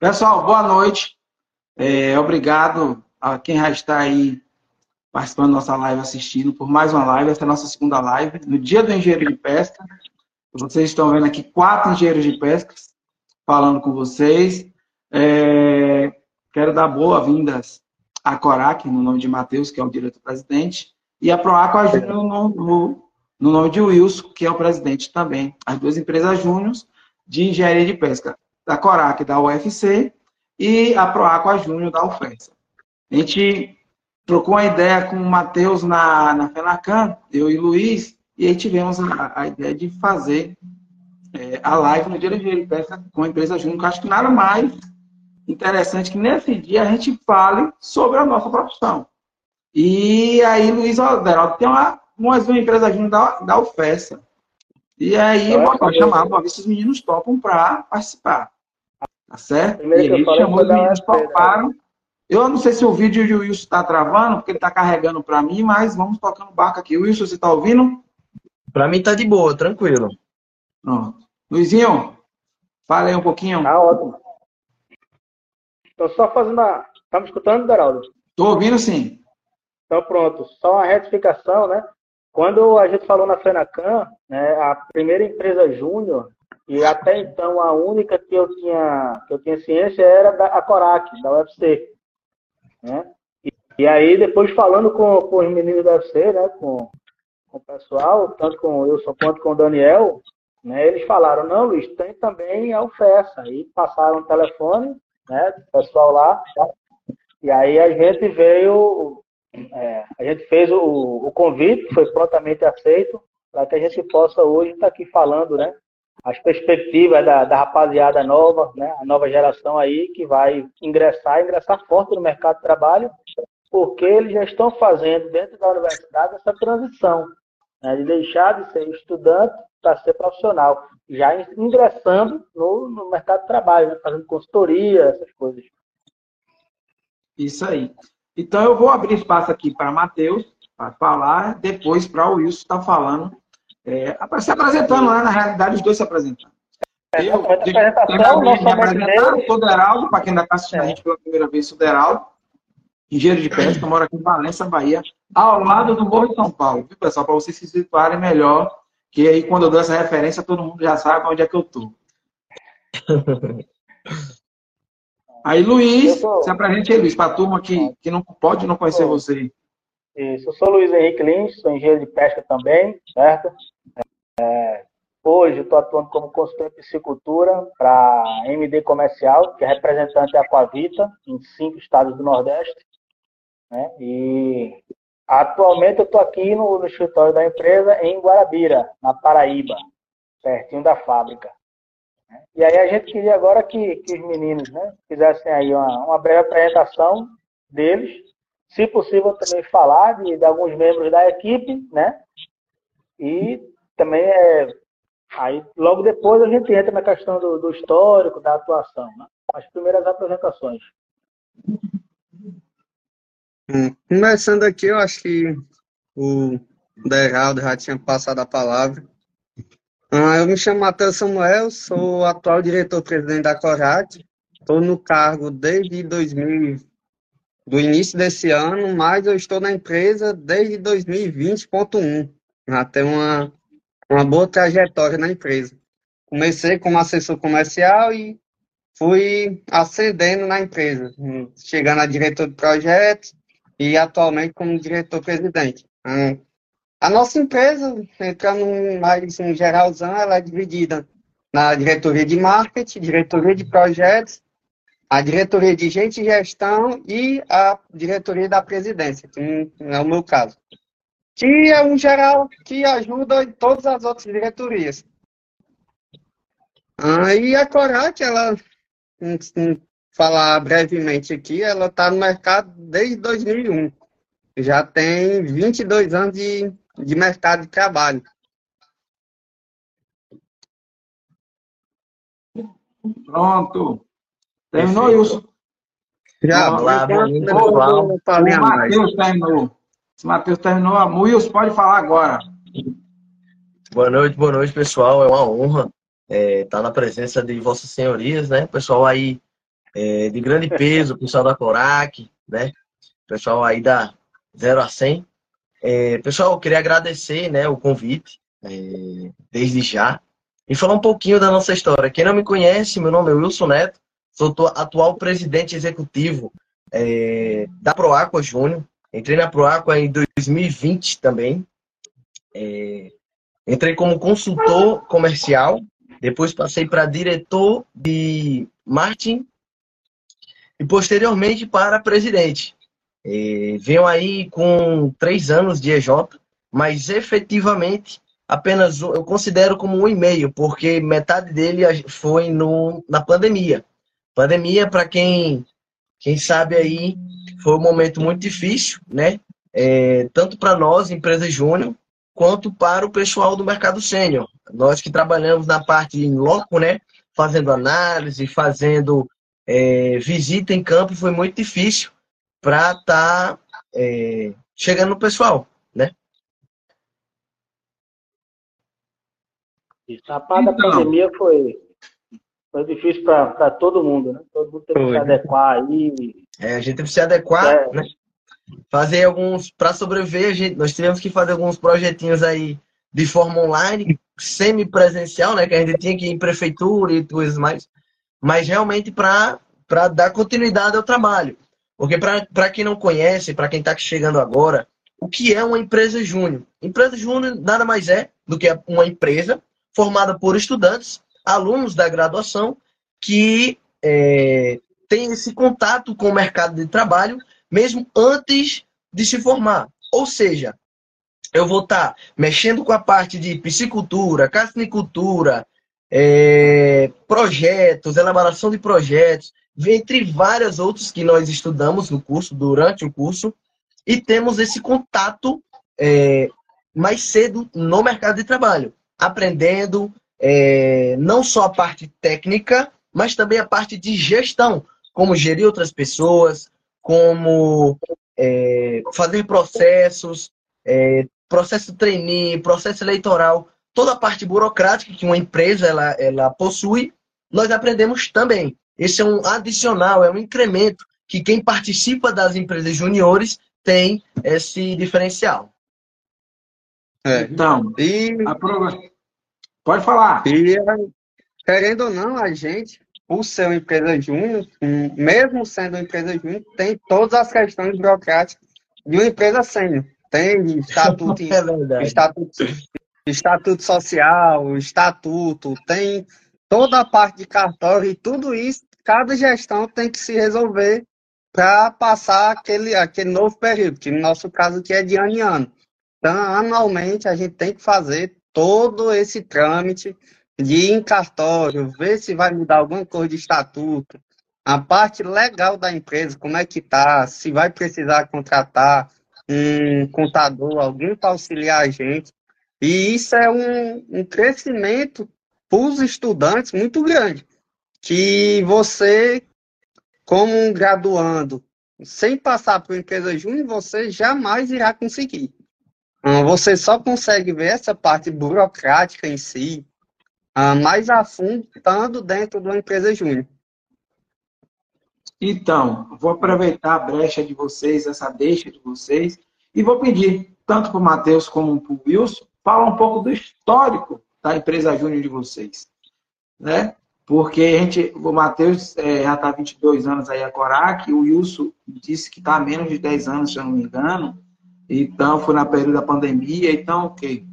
Pessoal, boa noite. É, obrigado a quem já está aí participando da nossa live, assistindo por mais uma live. Essa é a nossa segunda live, no dia do engenheiro de pesca. Vocês estão vendo aqui quatro engenheiros de pesca falando com vocês. É, quero dar boas-vindas à Corac, no nome de Matheus, que é o diretor-presidente, e a Proaco Júnior no, no, no, nome de Wilson, que é o presidente também. As duas empresas júniores de engenharia de pesca, da Corac, da UFC, e a Proaco Júnior da UFES. A gente trocou uma ideia com o Matheus na, na FENACAN, eu e Luiz, e aí tivemos a, a ideia de fazer é, a live no dia de pesca com a empresa júnior, acho que nada mais interessante que nesse dia a gente fale sobre a nossa profissão. E aí, Luiz Alderaldo tem uma, mais uma empresa junto da, da UFESA. E aí, vou chamar para ver se os meninos topam para participar. Tá certo? Primeiro e ele chamou os meninos toparam. Eu não sei se o vídeo de Wilson está travando, porque ele está carregando para mim, mas vamos tocando barco aqui. Wilson, você está ouvindo? Para mim tá de boa, tranquilo. Pronto. Luizinho, fala aí um pouquinho. Tá ótimo. Estou só fazendo a. Tá me escutando, Geraldo? Estou ouvindo sim. Então pronto, só uma retificação, né? Quando a gente falou na Fenacan, né, a primeira empresa júnior, e até então a única que eu tinha, que eu tinha ciência era da, a Corac, da UFC. Né? E, e, aí, depois falando com, com os meninos da UFC, né, com, com o pessoal, tanto com o Wilson quanto com o Daniel, né, eles falaram, não, Luiz, tem também a UFESA. Aí passaram o telefone, né, do pessoal lá, e aí a gente veio, é, a gente fez o, o convite, foi prontamente aceito, para que a gente possa hoje estar tá aqui falando, né, as perspectivas da, da rapaziada nova, né, a nova geração aí que vai ingressar, ingressar forte no mercado de trabalho, porque eles já estão fazendo dentro da universidade essa transição, né, de deixar de ser estudante para ser profissional, já ingressando no, no mercado de trabalho, né, fazendo consultoria, essas coisas. Isso aí. Então eu vou abrir espaço aqui para Matheus, para falar, depois para o Wilson estar tá falando, é, se apresentando, né? na realidade os dois se apresentando. É, eu, eu, apresentação, me apresentar, sou Deraldo, para quem ainda está assistindo é. a gente pela primeira vez, sou Deraldo, engenheiro de pesca, moro aqui em Valença, Bahia, ao lado do Morro de São Paulo, viu, pessoal? Para vocês se situarem melhor, que aí quando eu dou essa referência, todo mundo já sabe onde é que eu estou. Aí, Luiz, sou... se apresente aí, Luiz, para a turma que, que não pode não conhecer sou... você. Isso, eu sou Luiz Henrique Lins, sou engenheiro de pesca também, certo? É, hoje estou atuando como consultor de piscicultura para MD Comercial, que é representante da Aquavita, em cinco estados do Nordeste. Né? E atualmente eu estou aqui no, no escritório da empresa em Guarabira, na Paraíba, pertinho da fábrica. E aí a gente queria agora que, que os meninos né, fizessem aí uma, uma breve apresentação deles, se possível também falar de, de, alguns membros da equipe, né? E também é aí logo depois a gente entra na questão do, do histórico, da atuação, né? as primeiras apresentações. Hum, começando aqui, eu acho que o Deraldo já tinha passado a palavra. Ah, eu me chamo Matheus Samuel, sou atual diretor-presidente da Corat. Estou no cargo desde 2000, do início desse ano, mas eu estou na empresa desde 2020.1. Já tenho uma, uma boa trajetória na empresa. Comecei como assessor comercial e fui ascendendo na empresa, chegando a diretor de projetos e atualmente como diretor-presidente. A nossa empresa, entrando mais em geralzão, ela é dividida na diretoria de marketing, diretoria de projetos, a diretoria de gente e gestão e a diretoria da presidência, que não é o meu caso. Que é um geral que ajuda em todas as outras diretorias. Aí a Corac, ela, falar brevemente aqui, ela está no mercado desde 2001. Já tem 22 anos de de mercado de trabalho. Pronto. Terminou, Wilson? Já, lá, o Matheus terminou. Se Matheus terminou, Wilson pode falar agora. Boa noite, boa noite, pessoal. É uma honra estar é, tá na presença de Vossas Senhorias, né? O pessoal aí é, de grande peso, o pessoal da Corac, né? Pessoal aí da 0 a 100. É, pessoal, eu queria agradecer né, o convite, é, desde já, e falar um pouquinho da nossa história. Quem não me conhece, meu nome é Wilson Neto, sou atual presidente executivo é, da Proaqua Júnior. Entrei na Proaqua em 2020 também. É, entrei como consultor comercial, depois passei para diretor de marketing e posteriormente para presidente. É, venho aí com três anos de EJ, mas efetivamente apenas eu considero como um e meio, porque metade dele foi no, na pandemia. Pandemia, para quem, quem sabe aí, foi um momento muito difícil, né? É, tanto para nós, empresa júnior, quanto para o pessoal do mercado sênior. Nós que trabalhamos na parte em loco, né? Fazendo análise, fazendo é, visita em campo, foi muito difícil para estar tá, é, chegando no pessoal, né? A parte então, da pandemia foi, foi difícil para todo mundo, né? Todo mundo teve que se adequar aí. É, a gente teve que se adequar, é. né? Fazer alguns. Para sobreviver, a gente, nós tivemos que fazer alguns projetinhos aí de forma online, semi-presencial, né? Que a gente tinha que ir em prefeitura e coisas mais. Mas realmente para dar continuidade ao trabalho. Porque para quem não conhece, para quem está chegando agora, o que é uma empresa júnior? Empresa júnior nada mais é do que uma empresa formada por estudantes, alunos da graduação, que é, tem esse contato com o mercado de trabalho mesmo antes de se formar. Ou seja, eu vou estar tá mexendo com a parte de piscicultura, carnicultura, é, projetos, elaboração de projetos, entre várias outras que nós estudamos no curso, durante o curso, e temos esse contato é, mais cedo no mercado de trabalho, aprendendo é, não só a parte técnica, mas também a parte de gestão, como gerir outras pessoas, como é, fazer processos, é, processo trainee, processo eleitoral, toda a parte burocrática que uma empresa ela, ela possui, nós aprendemos também. Esse é um adicional, é um incremento que quem participa das empresas juniores tem esse diferencial. É. Então, e... prova... pode falar. E, querendo ou não, a gente, por ser uma empresa júnior, mesmo sendo uma empresa júnior, tem todas as questões burocráticas de uma empresa sênior. Tem estatuto, é estatuto, estatuto social, estatuto, tem toda a parte de cartório e tudo isso cada gestão tem que se resolver para passar aquele, aquele novo período, que no nosso caso aqui é de ano em ano. Então, anualmente, a gente tem que fazer todo esse trâmite de ir em cartório, ver se vai mudar alguma coisa de estatuto, a parte legal da empresa, como é que tá, se vai precisar contratar um contador, alguém para auxiliar a gente. E isso é um, um crescimento para os estudantes muito grande que você, como um graduando, sem passar por empresa júnior, você jamais irá conseguir. Ah, você só consegue ver essa parte burocrática em si ah, mais a fundo estando dentro de uma empresa júnior. Então, vou aproveitar a brecha de vocês, essa deixa de vocês, e vou pedir, tanto para o Matheus como para o Wilson, falar um pouco do histórico da empresa júnior de vocês. Né? Porque a gente, o Matheus é, já está 22 anos aí a Corac, o Wilson disse que está há menos de 10 anos, se eu não me engano, então foi na período da pandemia, então, ok,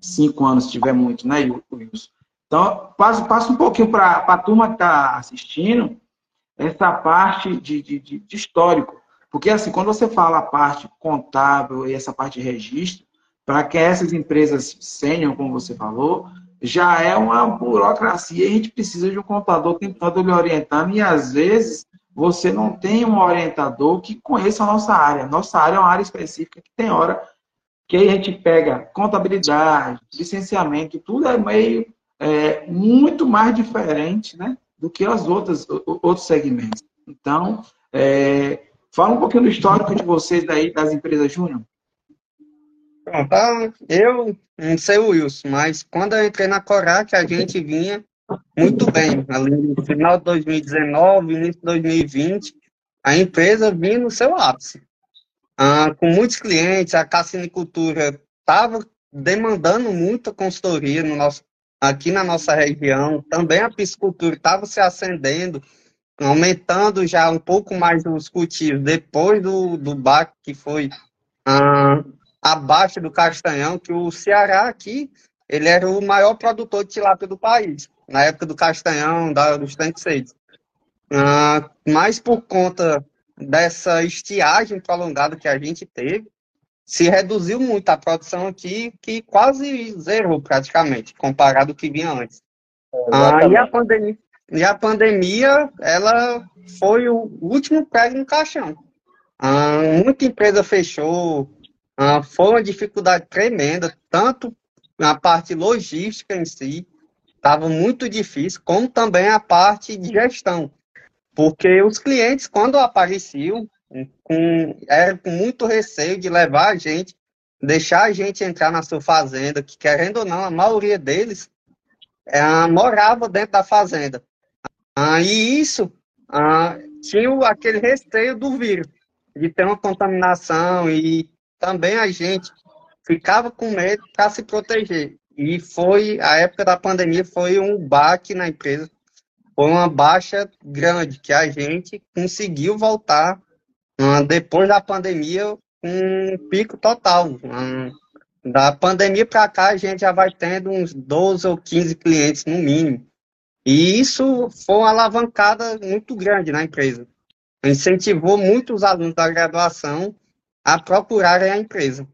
5 anos se tiver muito, né, Wilson? Então, passa, passa um pouquinho para a turma que está assistindo, essa parte de, de, de, de histórico, porque assim, quando você fala a parte contábil e essa parte de registro, para que essas empresas sênior, como você falou, já é uma burocracia. A gente precisa de um contador tentando lhe orientando e às vezes você não tem um orientador que conheça a nossa área. Nossa área é uma área específica que tem hora que a gente pega contabilidade, licenciamento, tudo é meio é, muito mais diferente, né, do que as outras outros segmentos. Então, é, fala um pouquinho do histórico de vocês daí das empresas júnior. Pronto, eu não sei o Wilson, mas quando eu entrei na Corac, a gente vinha muito bem. Ali no final de 2019, início de 2020, a empresa vinha no seu ápice. Ah, com muitos clientes, a cassinicultura estava demandando muita consultoria no nosso, aqui na nossa região. Também a piscicultura estava se acendendo, aumentando já um pouco mais os cultivos depois do, do BAC, que foi ah, abaixo do Castanhão, que o Ceará aqui, ele era o maior produtor de tilápia do país, na época do Castanhão, da, dos tanques ah, mas por conta dessa estiagem prolongada que a gente teve, se reduziu muito a produção aqui, que quase zerou praticamente, comparado ao que vinha antes. Ah, e, a pandemia, e a pandemia, ela foi o último prego no caixão. Ah, muita empresa fechou, ah, foi uma dificuldade tremenda, tanto na parte logística em si, estava muito difícil, como também a parte de gestão. Porque os clientes, quando apareciam, com, era com muito receio de levar a gente, deixar a gente entrar na sua fazenda, que querendo ou não, a maioria deles é, morava dentro da fazenda. Ah, e isso ah, tinha aquele receio do vírus, de ter uma contaminação, e também a gente ficava com medo para se proteger. E foi, a época da pandemia foi um baque na empresa, foi uma baixa grande, que a gente conseguiu voltar uh, depois da pandemia um pico total. Uh, da pandemia para cá, a gente já vai tendo uns 12 ou 15 clientes no mínimo. E isso foi uma alavancada muito grande na empresa. Incentivou muito os alunos da graduação a procurarem a empresa.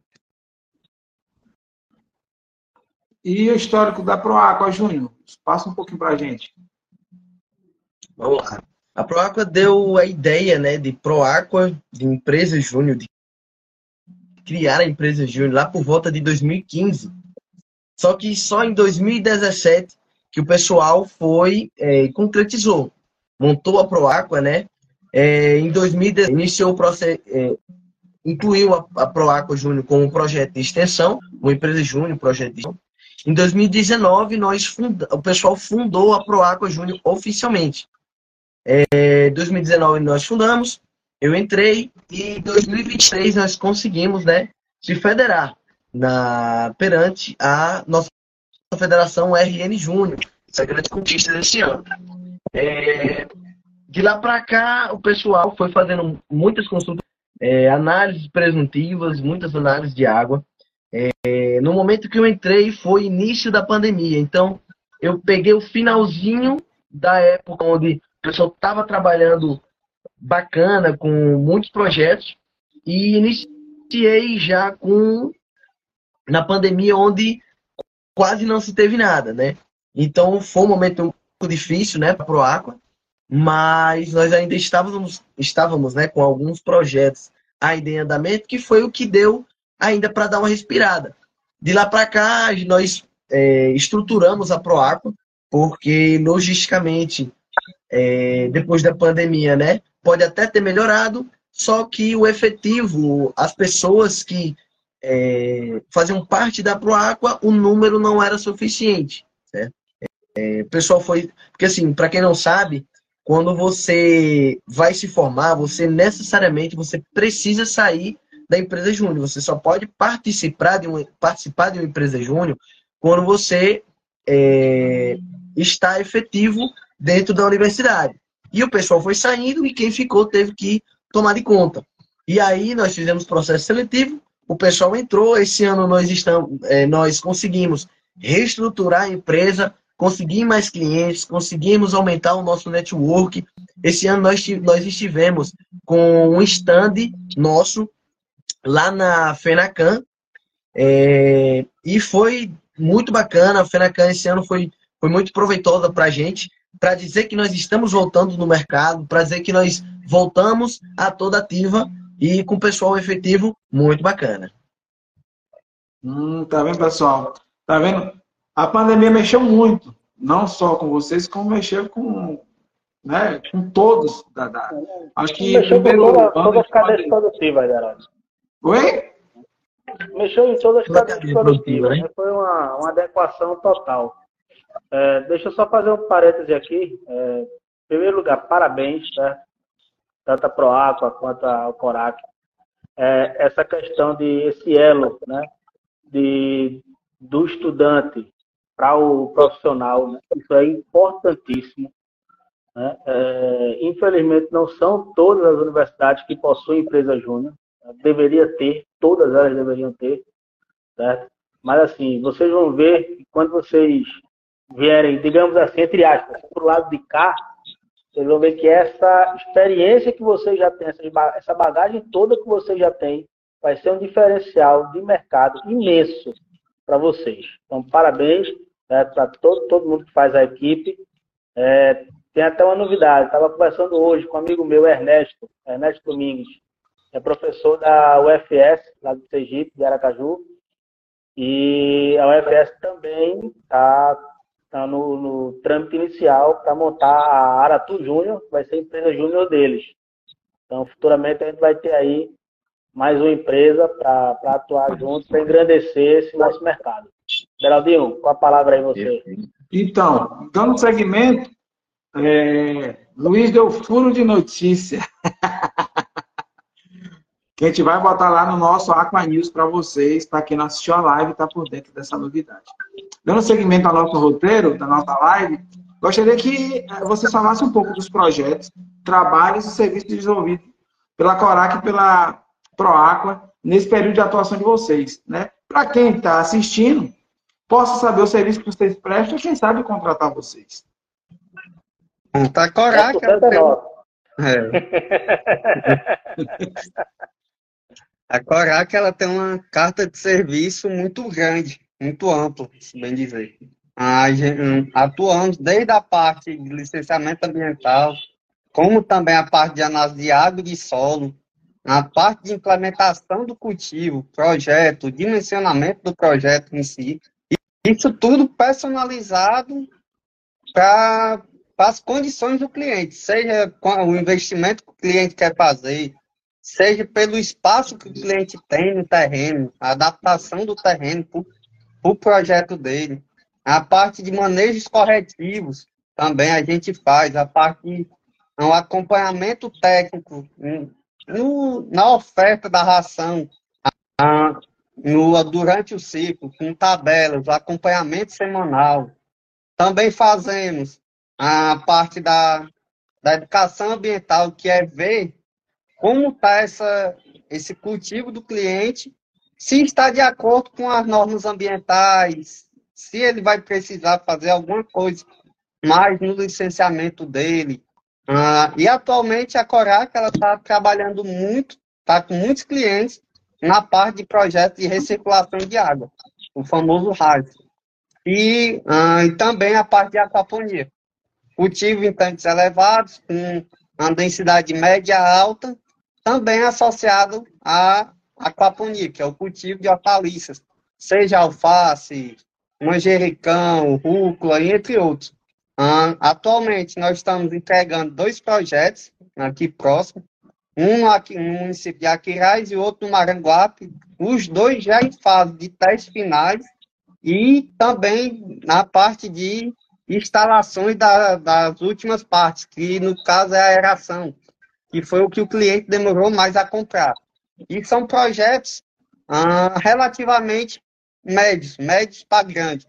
E o histórico da Proaqua, Júnior? Passa um pouquinho para a gente. Vamos lá. A Proaqua deu a ideia né, de Proaqua, de empresa júnior, de criar a empresa júnior lá por volta de 2015. Só que só em 2017 que o pessoal foi é, concretizou, montou a Proaqua, né? É, em 2010 iniciou o processo, é, incluiu a, a Proaqua Júnior como projeto de extensão, uma empresa júnior, projeto de extensão. Em 2019, nós funda, o pessoal fundou a Proaqua Júnior oficialmente. É, 2019 nós fundamos, eu entrei e em 2023 nós conseguimos, né, se federar na perante a nossa federação RN Júnior. Essa é grande conquista desse ano. É, de lá para cá, o pessoal foi fazendo muitas consultas, é, análises presuntivas, muitas análises de água. É, no momento que eu entrei foi início da pandemia, então eu peguei o finalzinho da época onde o pessoal estava trabalhando bacana com muitos projetos e iniciei já com na pandemia onde quase não se teve nada, né? Então foi um momento um pouco difícil, né, para o Aqua, mas nós ainda estávamos estávamos, né, com alguns projetos ainda em andamento que foi o que deu ainda para dar uma respirada. De lá para cá nós é, estruturamos a Proaqua porque logisticamente é, depois da pandemia, né? Pode até ter melhorado, só que o efetivo, as pessoas que é, faziam parte da Proaqua, o número não era suficiente. Certo? É, o pessoal foi. Porque, assim, para quem não sabe, quando você vai se formar, você necessariamente você precisa sair da empresa júnior. Você só pode participar de uma, participar de uma empresa júnior quando você é, está efetivo dentro da universidade. E o pessoal foi saindo e quem ficou teve que tomar de conta. E aí nós fizemos processo seletivo, o pessoal entrou, esse ano nós, estamos, é, nós conseguimos reestruturar a empresa, conseguir mais clientes, conseguimos aumentar o nosso network. Esse ano nós, nós estivemos com um stand nosso lá na FENACAN é, e foi muito bacana. A FENACAN esse ano foi, foi muito proveitosa para a gente para dizer que nós estamos voltando no mercado, para dizer que nós voltamos a toda ativa e com pessoal efetivo muito bacana. Hum, tá vendo, pessoal? Tá vendo? A pandemia mexeu muito, não só com vocês, como mexeu com, né, com todos. Da, da... Acho que mexeu com toda, todas as cadeias produtivas, Geraldo. Oi? Mexeu em todas as cadeias produtivas. Né? Foi uma, uma adequação total. É, deixa eu só fazer um parêntese aqui. É, em primeiro lugar, parabéns, certo? Tanto a Proaqua quanto a Corac. É, essa questão de esse elo, né? De, do estudante para o profissional, né? isso é importantíssimo. Né? É, infelizmente, não são todas as universidades que possuem empresa júnior. Deveria ter, todas elas deveriam ter, certo? Mas, assim, vocês vão ver que quando vocês vierem, digamos assim, entre aspas, para o lado de cá, vocês vão ver que essa experiência que vocês já têm, essa bagagem toda que vocês já têm, vai ser um diferencial de mercado imenso para vocês. Então, parabéns né, para todo, todo mundo que faz a equipe. É, tem até uma novidade, estava conversando hoje com um amigo meu, Ernesto, Ernesto Domingues, é professor da UFS, lá do Sergipe, de Aracaju, e a UFS também está tá no, no trâmite inicial para montar a Aratu Júnior, que vai ser a empresa júnior deles. Então, futuramente a gente vai ter aí mais uma empresa para atuar junto, para engrandecer esse nosso mercado. Geraldinho, com a palavra aí você. Então, dando segmento, é, Luiz deu furo de notícia. que a gente vai botar lá no nosso Aqua News para vocês, para quem não assistiu a live está por dentro dessa novidade. Dando seguimento ao nosso roteiro, da nossa live, gostaria que eh, vocês falassem um pouco dos projetos, trabalhos e serviços desenvolvidos pela Corac e pela Proaqua nesse período de atuação de vocês. Né? Para quem está assistindo, possa saber o serviço que vocês prestam e quem sabe contratar vocês. Tá Corac. É. A Corac ela tem uma carta de serviço muito grande, muito ampla, se bem dizer. Hum, atuamos desde a parte de licenciamento ambiental, como também a parte de análise de água e de solo, a parte de implementação do cultivo, projeto, dimensionamento do projeto em si. Isso tudo personalizado para as condições do cliente, seja o investimento que o cliente quer fazer, seja pelo espaço que o cliente tem no terreno, a adaptação do terreno para o pro dele, a parte de manejos corretivos também a gente faz, a parte o acompanhamento técnico no, na oferta da ração, a, no, durante o ciclo, com tabelas, acompanhamento semanal. Também fazemos a parte da, da educação ambiental, que é ver como está esse cultivo do cliente, se está de acordo com as normas ambientais, se ele vai precisar fazer alguma coisa mais no licenciamento dele. Ah, e atualmente a Corac está trabalhando muito, está com muitos clientes na parte de projetos de recirculação de água, o famoso RAS. E, ah, e também a parte de aquaponia. Cultivo em tanques elevados, com uma densidade média alta, também associado à aquaponia, que é o cultivo de hortaliças, seja alface, manjericão, rúcula, entre outros. Uh, atualmente, nós estamos entregando dois projetos aqui próximo, um aqui no município de Aquiraz e outro no Maranguape, os dois já em fase de testes finais e também na parte de instalações da, das últimas partes, que no caso é a aeração, que foi o que o cliente demorou mais a comprar. E são projetos ah, relativamente médios, médios para grandes.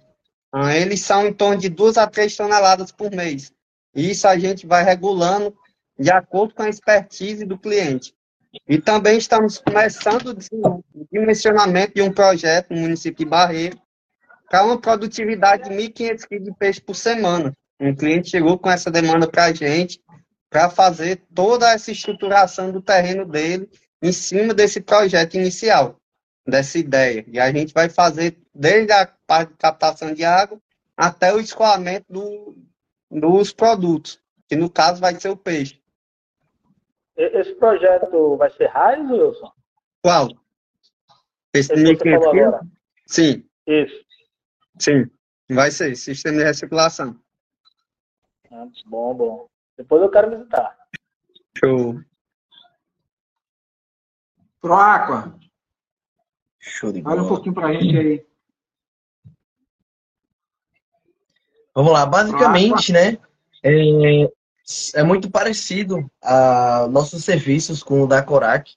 Ah, eles são em torno de duas a três toneladas por mês. Isso a gente vai regulando de acordo com a expertise do cliente. E também estamos começando o dimensionamento de um projeto no município de Barreiro para uma produtividade de 1.500 kg de peixe por semana. Um cliente chegou com essa demanda para a gente para fazer toda essa estruturação do terreno dele em cima desse projeto inicial, dessa ideia. E a gente vai fazer desde a parte de captação de água até o escoamento do, dos produtos, que no caso vai ser o peixe. Esse projeto vai ser raiz, Wilson? Qual? Esse, Esse 1500 Sim. Isso. Sim, vai ser. Sistema de recirculação. Ah, bom, bom. Depois eu quero visitar. Show. Proaqua. Show de bola. Olha um pouquinho para a gente aí. Vamos lá, basicamente, né? É, é muito parecido a nossos serviços com o da Corac.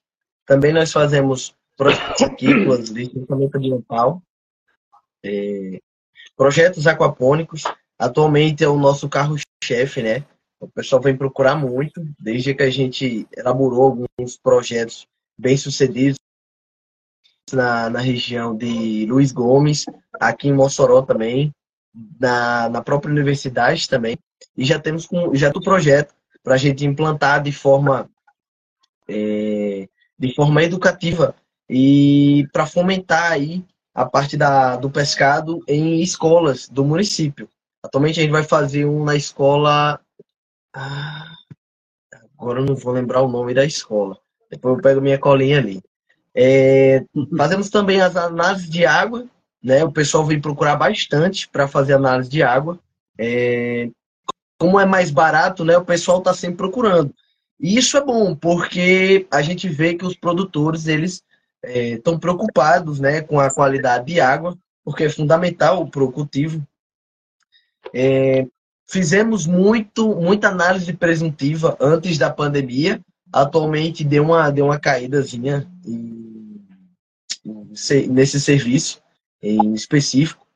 Também nós fazemos projetos aquícolas, licenciamento ambiental, é, projetos aquapônicos. Atualmente é o nosso carro-chefe, né? O pessoal vem procurar muito, desde que a gente elaborou alguns projetos bem-sucedidos na, na região de Luiz Gomes, aqui em Mossoró também, na, na própria universidade também. E já temos um, já do projeto para a gente implantar de forma, é, de forma educativa e para fomentar aí a parte da, do pescado em escolas do município. Atualmente a gente vai fazer um na escola ah, agora eu não vou lembrar o nome da escola. Depois eu pego minha colinha ali. É, fazemos também as análises de água, né? O pessoal vem procurar bastante para fazer análise de água. É, como é mais barato, né? O pessoal está sempre procurando. E isso é bom, porque a gente vê que os produtores eles estão é, preocupados, né, com a qualidade de água, porque é fundamental para o cultivo. É, Fizemos muito, muita análise presuntiva antes da pandemia. Atualmente deu uma, deu uma caídazinha em, nesse serviço em específico.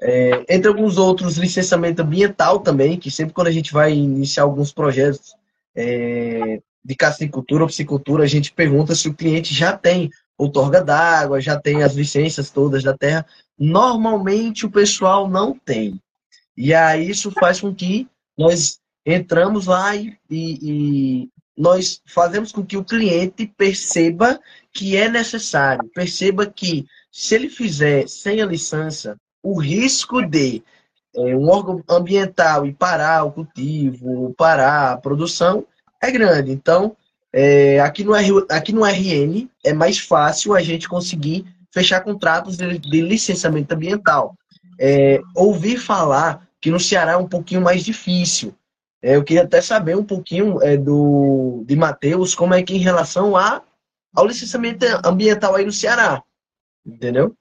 É, entre alguns outros, licenciamento ambiental também, que sempre quando a gente vai iniciar alguns projetos é, de castricultura ou piscicultura, a gente pergunta se o cliente já tem outorga d'água, já tem as licenças todas da terra. Normalmente o pessoal não tem. E aí isso faz com que nós entramos lá e, e, e nós fazemos com que o cliente perceba que é necessário, perceba que se ele fizer sem a licença, o risco de é, um órgão ambiental e parar o cultivo, parar a produção, é grande. Então, é, aqui, no R, aqui no RN é mais fácil a gente conseguir fechar contratos de, de licenciamento ambiental. É, ouvir falar que no Ceará é um pouquinho mais difícil. É, eu queria até saber um pouquinho é, do de Matheus como é que em relação a, ao licenciamento ambiental aí no Ceará, entendeu?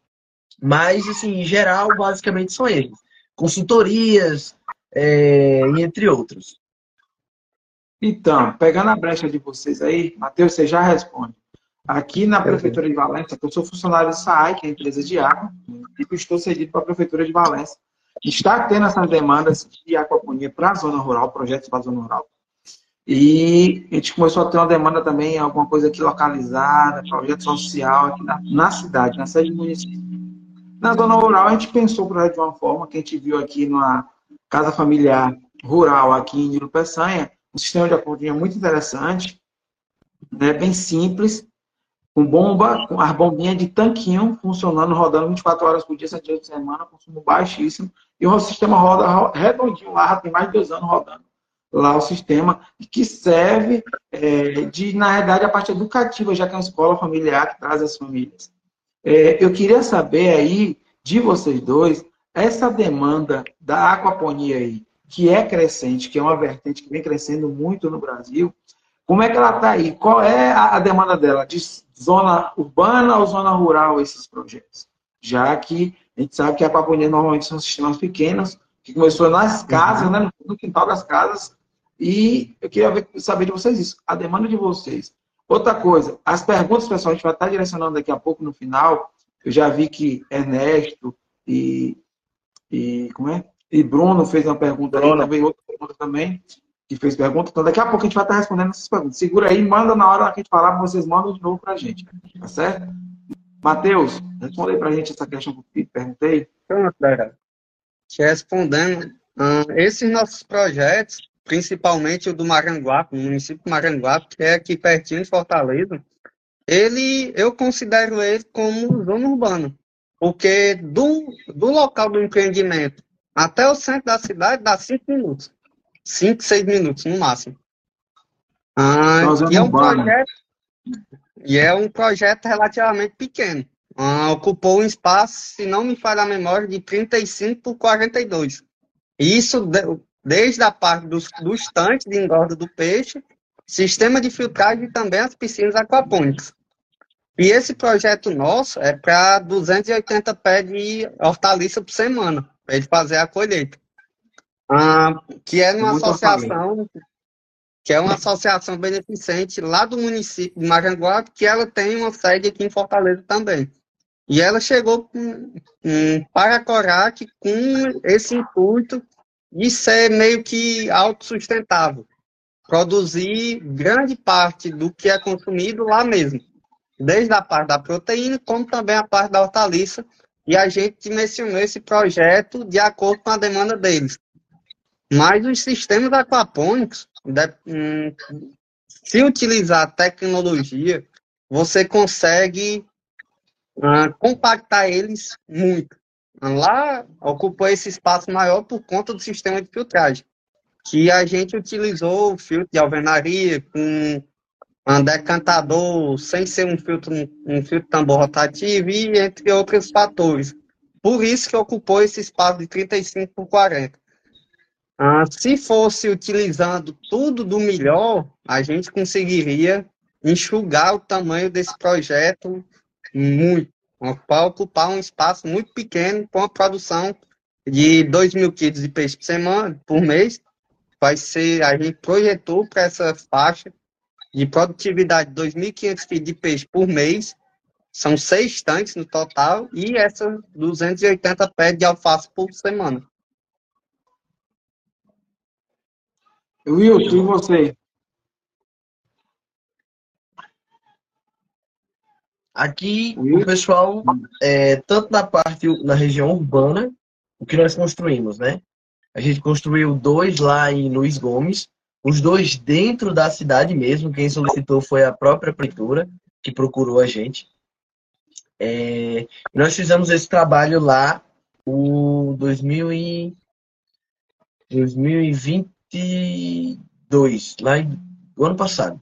Mas, assim, em geral, basicamente são eles. Consultorias, é, entre outros. Então, pegando a brecha de vocês aí, Matheus, você já responde. Aqui na Prefeitura de Valência, eu sou funcionário do SAI, que é a empresa de água, e estou cedido para a Prefeitura de Valência está tendo essas demandas de aquaponia para a zona rural, projetos para a zona rural. E a gente começou a ter uma demanda também, alguma coisa aqui localizada, projeto social aqui na, na cidade, na sede do município. Na zona rural, a gente pensou o projeto de uma forma que a gente viu aqui numa casa familiar rural aqui em Nilo Peçanha, um sistema de aquaponia muito interessante, né, bem simples, com bomba, com as bombinhas de tanquinho funcionando, rodando 24 horas por dia, 7 dias por semana, consumo baixíssimo. E o sistema roda redondinho lá, tem mais de dois anos rodando lá o sistema, que serve é, de, na realidade, a parte educativa, já que é uma escola familiar que traz as famílias. É, eu queria saber aí, de vocês dois, essa demanda da aquaponia aí, que é crescente, que é uma vertente que vem crescendo muito no Brasil, como é que ela está aí? Qual é a demanda dela? De zona urbana ou zona rural esses projetos? Já que a gente sabe que a Papunia normalmente são sistemas pequenos, que começou nas casas, uhum. né, no quintal das casas, e eu queria ver, saber de vocês isso, a demanda de vocês. Outra coisa, as perguntas, pessoal, a gente vai estar direcionando daqui a pouco no final. Eu já vi que Ernesto e, e como é? E Bruno fez uma pergunta Bruno. aí, também outra pergunta também que fez pergunta. Então, daqui a pouco a gente vai estar respondendo essas perguntas. Segura aí, manda na hora que a gente falar, vocês mandam de novo para a gente. Tá certo? Matheus, responde aí para a gente essa questão que eu perguntei. Pronto, galera. Te respondendo, esses nossos projetos, principalmente o do Maranguape, o município de Maranguape, que é aqui pertinho de Fortaleza, ele, eu considero ele como zona urbana. Porque do, do local do empreendimento até o centro da cidade dá cinco minutos. 5, 6 minutos no máximo. Ah, e, é um projeto, e é um projeto relativamente pequeno. Ah, ocupou um espaço, se não me falha a memória, de 35 por 42. Isso desde a parte dos, dos tanques de engorda do peixe, sistema de filtragem e também as piscinas aquapônicas. E esse projeto nosso é para 280 pés de hortaliça por semana, para ele fazer a colheita. ah, que é uma associação que é uma associação beneficente lá do município de Maranguá, que ela tem uma sede aqui em Fortaleza também. E ela chegou um, para Corac com esse intuito de ser meio que autossustentável, produzir grande parte do que é consumido lá mesmo, desde a parte da proteína, como também a parte da hortaliça, e a gente dimensionou esse projeto de acordo com a demanda deles. Mas os sistemas aquapônicos, hum, se utilizar tecnologia, você consegue uh, compactar eles muito. Lá ocupou esse espaço maior por conta do sistema de filtragem, que a gente utilizou o filtro de alvenaria com um decantador sem ser um filtro, um filtro tambor rotativo e entre outros fatores. Por isso que ocupou esse espaço de 35 por 40. Ah, se fosse utilizando tudo do melhor, a gente conseguiria enxugar o tamanho desse projeto muito, para ocupar um espaço muito pequeno com a produção de 2 mil quilos de peixe por semana, por mês. Vai ser, a gente projetou para essa faixa de produtividade de 2.500 quilos de peixe por mês. São seis tanques no total e essas 280 pés de alface por semana. Wilson, e você? Aqui, o pessoal, é, tanto na parte, na região urbana, o que nós construímos, né? A gente construiu dois lá em Luiz Gomes, os dois dentro da cidade mesmo. Quem solicitou foi a própria prefeitura que procurou a gente. É, nós fizemos esse trabalho lá o 2000 e, 2020, 22, lá no ano passado.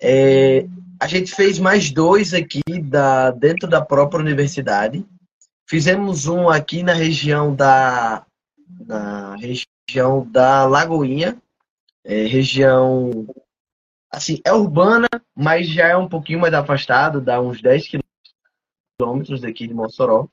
É, a gente fez mais dois aqui da, dentro da própria universidade. Fizemos um aqui na região da, na região da Lagoinha, é, região assim, é urbana, mas já é um pouquinho mais afastado, dá uns 10 quilômetros daqui de Mossoró.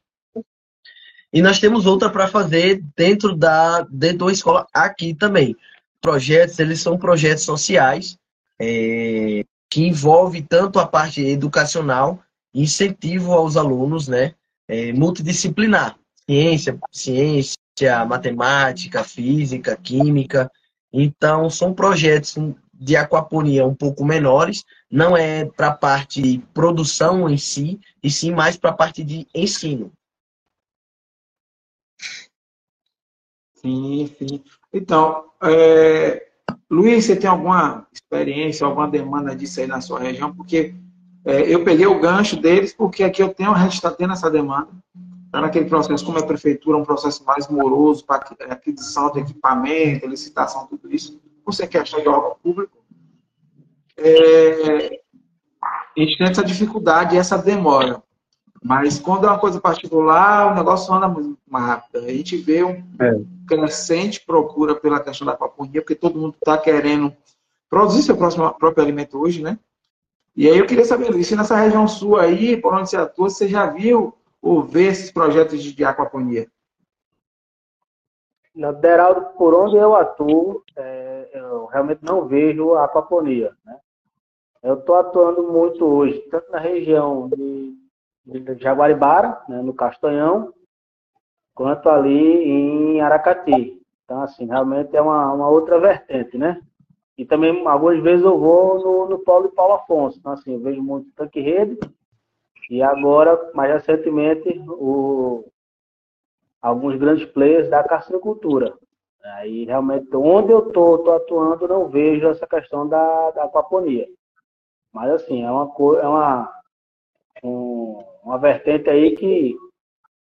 E nós temos outra para fazer dentro da, dentro da escola aqui também. Projetos, eles são projetos sociais é, que envolve tanto a parte educacional, incentivo aos alunos, né, é, multidisciplinar, ciência, ciência, matemática, física, química. Então, são projetos de aquaponia um pouco menores, não é para a parte de produção em si, e sim mais para a parte de ensino. Sim, sim. Então, é, Luiz, você tem alguma experiência, alguma demanda disso aí na sua região? Porque é, eu peguei o gancho deles, porque aqui eu tenho, a gente está tendo essa demanda. Está naquele processo, como é a prefeitura, um processo mais moroso para aquisição de equipamento, licitação, tudo isso. Você quer achar de órgão público? É, a gente tem essa dificuldade, essa demora. Mas quando é uma coisa particular, o negócio anda muito mais rápido. A gente vê um é. crescente procura pela questão da paponia, porque todo mundo está querendo produzir seu próximo, próprio alimento hoje, né? E aí eu queria saber, se nessa região sul aí, por onde você atua, você já viu ou vê esses projetos de, de aquaponia? Na Deraldo, por onde eu atuo, é, eu realmente não vejo a aquaponia, né? Eu estou atuando muito hoje, tanto na região de de Jaguaribara, né, no Castanhão, quanto ali em Aracati. Então, assim, realmente é uma, uma outra vertente, né? E também, algumas vezes, eu vou no, no Polo de Paulo Afonso. Então, assim, eu vejo muito tanque rede. E agora, mais recentemente, o, alguns grandes players da carcinocultura. Aí, realmente, onde eu estou tô, tô atuando, não vejo essa questão da, da aquaponia. Mas, assim, é uma, é uma, um, uma vertente aí que,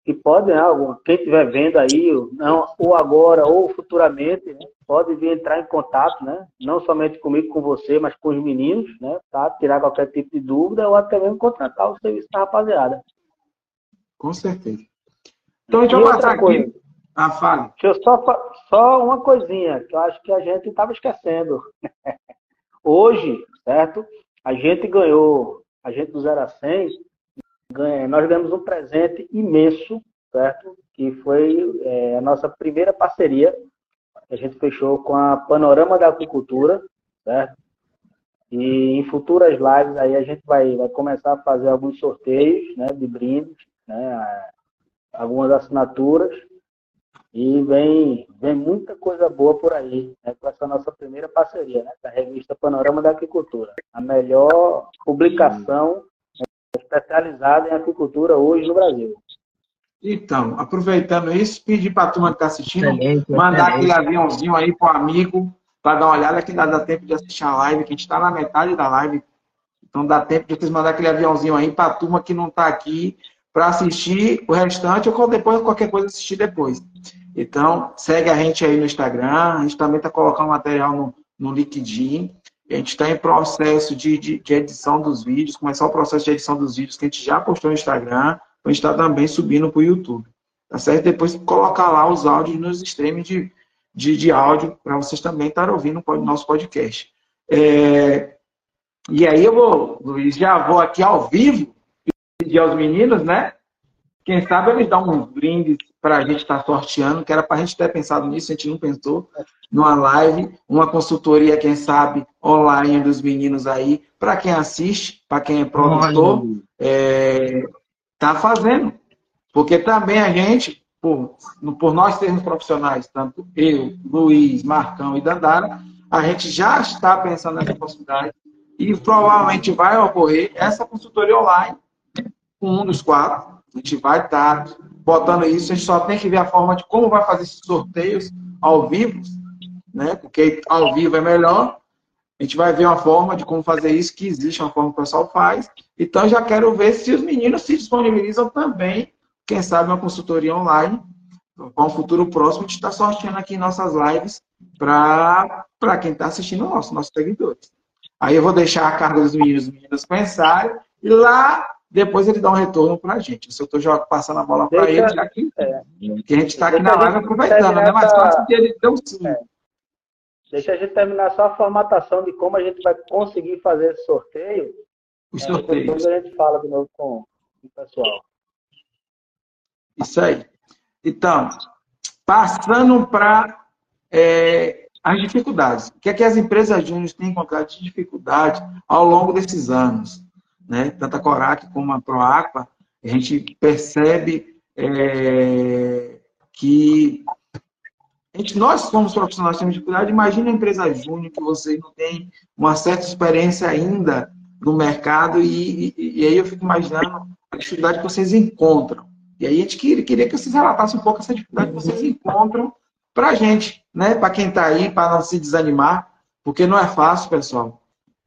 que pode, né, quem estiver vendo aí, não, ou agora ou futuramente, né, pode vir entrar em contato, né, não somente comigo, com você, mas com os meninos, né, tá, tirar qualquer tipo de dúvida ou até mesmo contratar o serviço da rapaziada. Com certeza. Então, deixa eu passar aqui. Ah, fale. Deixa eu só, só uma coisinha que eu acho que a gente estava esquecendo. Hoje, certo? A gente ganhou, a gente do 0 a 100, nós ganhamos um presente imenso, certo? Que foi é, a nossa primeira parceria a gente fechou com a Panorama da Aquicultura, certo? E em futuras lives aí a gente vai, vai começar a fazer alguns sorteios né, de brindes, né, algumas assinaturas. E vem, vem muita coisa boa por aí, né, com essa nossa primeira parceria, né, da revista Panorama da Aquicultura. A melhor publicação especializada em aquicultura hoje no Brasil. Então, aproveitando isso, pedir para a turma que está assistindo, excelente, mandar excelente. aquele aviãozinho aí para o amigo, para dar uma olhada, que dá tempo de assistir a live, que a gente está na metade da live. Então dá tempo de vocês mandar aquele aviãozinho aí para a turma que não está aqui para assistir o restante ou depois qualquer coisa assistir depois. Então, segue a gente aí no Instagram, a gente também está colocando material no, no LinkedIn. A gente está em processo de, de, de, edição dos vídeos, começar o processo de edição dos vídeos que a gente já postou no Instagram, a gente está também subindo para o YouTube. Tá certo? Depois colocar lá os áudios nos streams de, de, de áudio para vocês também estarem ouvindo o nosso podcast. É, e aí eu vou, Luiz, já vou aqui ao vivo pedir aos meninos, né? Quem sabe eles dão uns brindes para a gente estar tá sorteando, que era para a gente ter pensado nisso, a gente não pensou, numa live, uma consultoria, quem sabe, online dos meninos aí, para quem assiste, para quem é produtor, é, tá fazendo. Porque também a gente, por, por nós sermos profissionais, tanto eu, Luiz, Marcão e Dandara, a gente já está pensando nessa possibilidade e provavelmente vai ocorrer essa consultoria online com um dos quatro. A gente vai estar botando isso, a gente só tem que ver a forma de como vai fazer esses sorteios ao vivo, né? Porque ao vivo é melhor. A gente vai ver uma forma de como fazer isso, que existe uma forma que o pessoal faz. Então, já quero ver se os meninos se disponibilizam também, quem sabe, uma consultoria online. Para um futuro próximo, a gente está sorteando aqui nossas lives para quem está assistindo nosso, nossos seguidores. Aí eu vou deixar a carga dos meninos, os meninos pensarem, e lá depois ele dá um retorno para a gente. Se eu estou passando a bola para ele, já que, é. que a gente está aqui na live aproveitando, né? Mas fácil que ele deu sim. É. Deixa a gente terminar só a formatação de como a gente vai conseguir fazer esse sorteio. O é, sorteio. Depois a gente fala de novo com o pessoal. Isso aí. Então, passando para é, as dificuldades. O que é que as empresas júnior têm encontrado de dificuldade ao longo desses anos? Né? Tanto a Corac como a Proaqua, a gente percebe é, que gente, nós somos profissionais temos dificuldade, imagine a empresa júnior que você não tem uma certa experiência ainda no mercado e, e, e, aí eu fico imaginando a dificuldade que vocês encontram. E aí a gente queria, queria que vocês relatassem um pouco essa dificuldade que vocês encontram para a gente, né? Para quem está aí, para não se desanimar, porque não é fácil, pessoal.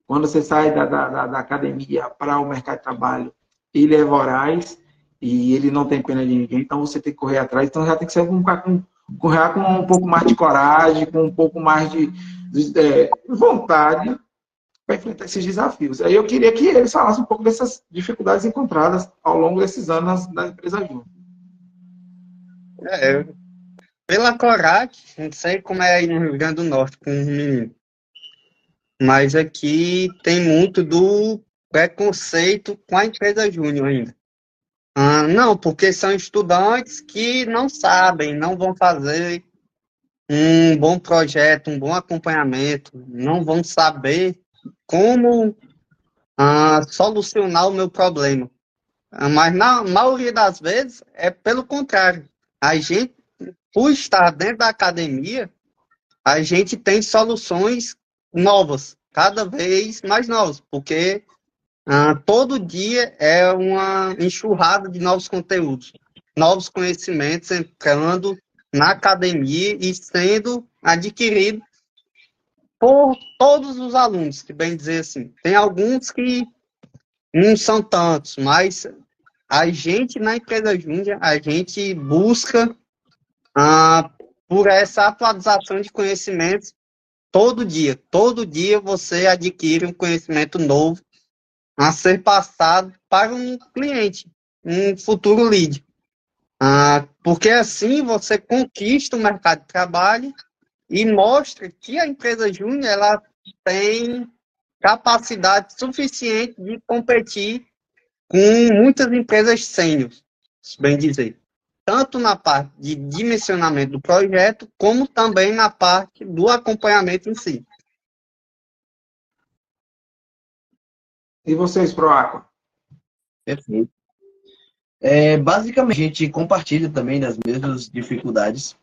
Quando você sai da, da, da academia para o mercado de trabalho, ele é voraz e ele não tem pena de ninguém, então você tem que correr atrás, então já tem que ser um, com correr com um pouco mais de coragem, com um pouco mais de, de é, vontade para enfrentar esses desafios. Aí eu queria que eles falassem um pouco dessas dificuldades encontradas ao longo desses anos da empresa Júnior. É, pela coragem, não sei como é aí no Rio Grande do Norte com os meninos. Mas aqui tem muito do preconceito com a empresa Júnior ainda. Ah, não, porque são estudantes que não sabem, não vão fazer um bom projeto, um bom acompanhamento, não vão saber como ah, solucionar o meu problema. Ah, mas na maioria das vezes é pelo contrário. A gente, por estar dentro da academia, a gente tem soluções novas, cada vez mais novas, porque ah, todo dia é uma enxurrada de novos conteúdos, novos conhecimentos entrando na academia e sendo adquirido por todos os alunos, que bem dizer assim. Tem alguns que não são tantos, mas a gente na empresa Júnior, a gente busca ah, por essa atualização de conhecimentos todo dia. Todo dia você adquire um conhecimento novo a ser passado para um cliente, um futuro lead. Ah, porque assim você conquista o mercado de trabalho e mostra que a empresa júnior ela tem capacidade suficiente de competir com muitas empresas sêniores, bem dizer. Tanto na parte de dimensionamento do projeto, como também na parte do acompanhamento em si. E vocês, Proaco? Perfeito. É, basicamente, a gente compartilha também das mesmas dificuldades.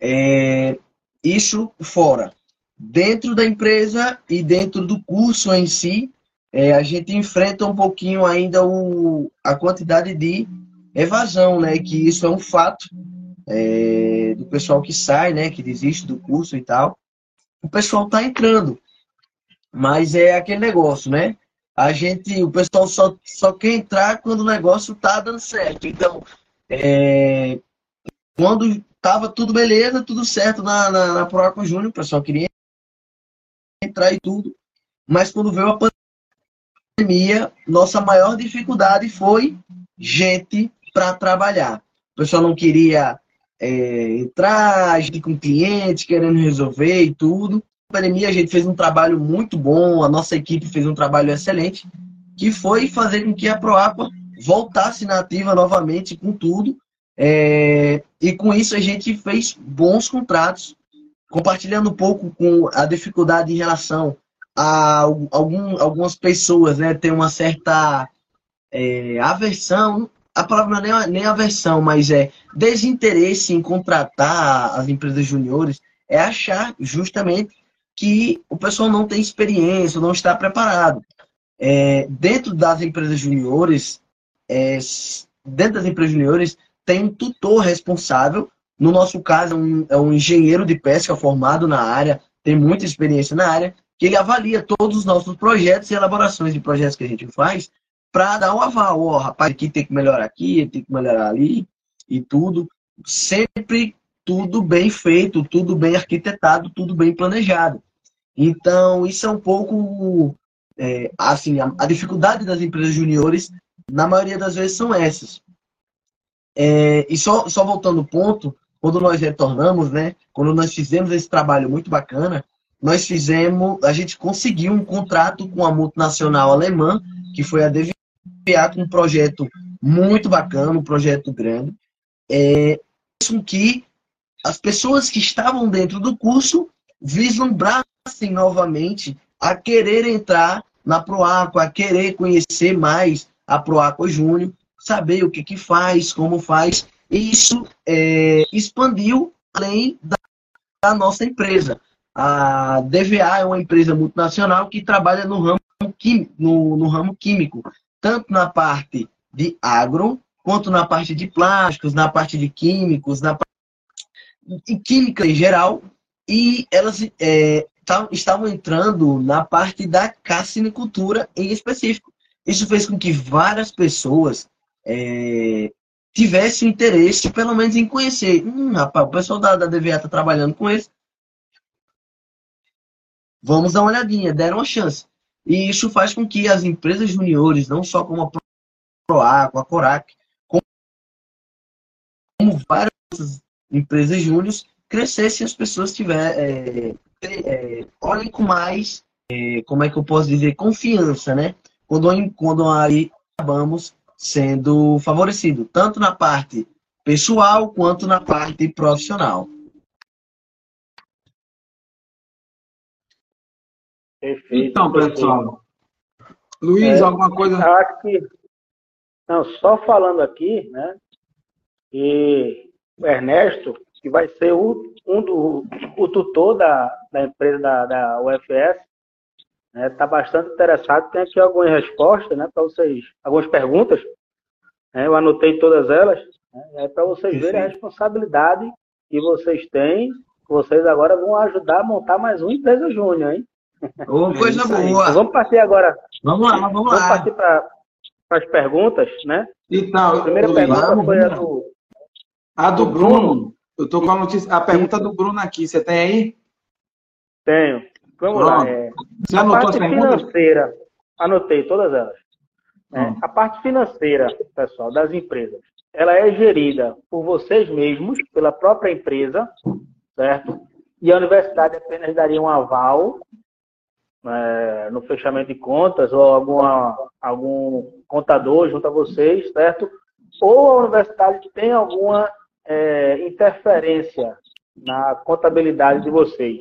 É, isso fora. Dentro da empresa e dentro do curso em si, é, a gente enfrenta um pouquinho ainda o, a quantidade de evasão, né? Que isso é um fato é, do pessoal que sai, né? Que desiste do curso e tal. O pessoal está entrando, mas é aquele negócio, né? A gente, o pessoal só, só quer entrar quando o negócio tá dando certo. Então, é, quando tava tudo beleza, tudo certo na, na, na Proaco Júnior, o pessoal queria entrar e tudo. Mas quando veio a pandemia, nossa maior dificuldade foi gente para trabalhar. O pessoal não queria é, entrar, a gente com clientes, querendo resolver e tudo. Na pandemia, a gente fez um trabalho muito bom, a nossa equipe fez um trabalho excelente, que foi fazer com que a Proapa voltasse na ativa novamente com tudo. É, e com isso a gente fez bons contratos, compartilhando um pouco com a dificuldade em relação a algum, algumas pessoas né, ter uma certa é, aversão a palavra não é nem, aversão, mas é desinteresse em contratar as empresas juniores, é achar justamente que o pessoal não tem experiência, não está preparado. É, dentro das empresas juniores, é, dentro das empresas juniores, tem um tutor responsável. No nosso caso, é um, é um engenheiro de pesca formado na área, tem muita experiência na área, que ele avalia todos os nossos projetos e elaborações de projetos que a gente faz para dar um aval. Ó, oh, rapaz, aqui tem que melhorar aqui, tem que melhorar ali e tudo. Sempre tudo bem feito, tudo bem arquitetado, tudo bem planejado. Então, isso é um pouco. É, assim, a, a, dificuldade das empresas juniores, na maioria das vezes, são essas. É, e só, só voltando ao ponto, quando nós retornamos, né, quando nós fizemos esse trabalho muito bacana, nós fizemos, a gente conseguiu um contrato com a multinacional alemã, que foi a DV com um projeto muito bacana, um projeto grande, é, com que as pessoas que estavam dentro do curso vislumbrassem novamente a querer entrar na Proaco, a querer conhecer mais a Proaco Júnior, saber o que, que faz, como faz. E isso é, expandiu além da, da, nossa empresa. A DVA é uma empresa multinacional que trabalha no ramo, no, no ramo químico tanto na parte de agro, quanto na parte de plásticos, na parte de químicos, na parte de química em geral, e elas é, estavam entrando na parte da carcinicultura em específico. Isso fez com que várias pessoas é, tivessem interesse, pelo menos, em conhecer. Hum, rapaz, o pessoal da, da DVA está trabalhando com isso. Vamos dar uma olhadinha, deram uma chance. E isso faz com que as empresas juniores, não só como a Proaco, a Corac, como, várias empresas júniores, crescessem as pessoas tiver, é, é, olhem com mais, é, como é que eu posso dizer, confiança, né? Quando, quando aí acabamos sendo favorecido, tanto na parte pessoal quanto na parte profissional. Perfeito. Então, pessoal. Luiz, é, alguma coisa? Acho que. Não, só falando aqui, né? E o Ernesto, que vai ser o, um do, o tutor da, da empresa da, da UFS, está né, tá bastante interessado. Tem aqui algumas respostas, né? Para vocês, algumas perguntas. Né, eu anotei todas elas. Né, é para vocês verem a responsabilidade que vocês têm. Vocês agora vão ajudar a montar mais uma empresa júnior, hein? Oh, coisa boa. Então, vamos partir agora. Vamos lá, vamos, vamos lá. Vamos partir para as perguntas, né? Então, a primeira pergunta vamos, foi a do. A do Bruno. Eu estou com a notícia. A pergunta do Bruno aqui. Você tem aí? Tenho. Vamos Pronto. lá. É, Você a parte financeira. Anotei todas elas. É, a parte financeira, pessoal, das empresas, ela é gerida por vocês mesmos, pela própria empresa, certo? E a universidade apenas daria um aval é, no fechamento de contas ou alguma, algum contador junto a vocês, certo? ou a universidade tem alguma é, interferência na contabilidade de vocês?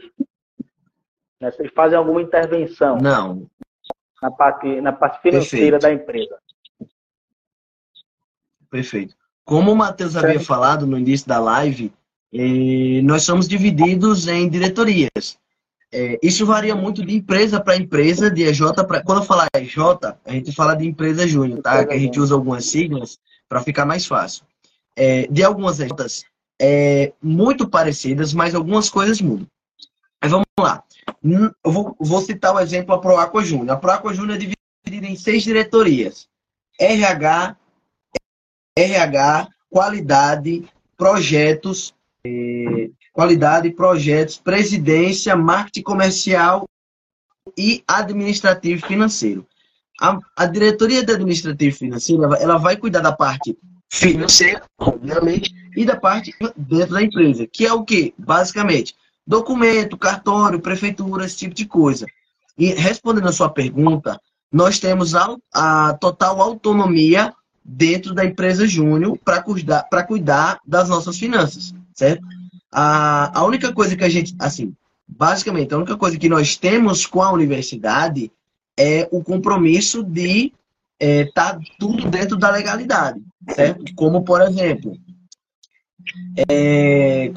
Né? Vocês fazem alguma intervenção? Não. Na parte, na parte financeira Perfeito. da empresa? Perfeito. Como o Matheus havia falado no início da live, eh, nós somos divididos em diretorias. Eh, isso varia muito de empresa para empresa, de EJ para. Quando eu falar EJ, a gente fala de empresa júnior, tá? Que a gente usa algumas siglas para ficar mais fácil. Eh, de algumas EJs é, muito parecidas, mas algumas coisas mudam. Mas vamos lá. Eu vou, vou citar o exemplo da Proaqua Júnior. A Proaqua Júnior é dividida em seis diretorias: RH, RH, qualidade, projetos, eh, qualidade, projetos, presidência, marketing comercial e administrativo financeiro. A, a diretoria de administrativo financeiro ela, ela vai cuidar da parte financeira, obviamente, e da parte dentro da empresa, que é o que? Basicamente, documento, cartório, prefeitura, esse tipo de coisa. E respondendo a sua pergunta, nós temos a, a total autonomia dentro da empresa Júnior para cuidar, cuidar das nossas finanças, certo? A, a única coisa que a gente, assim, basicamente, a única coisa que nós temos com a universidade é o compromisso de estar é, tá tudo dentro da legalidade, certo? Como, por exemplo, é,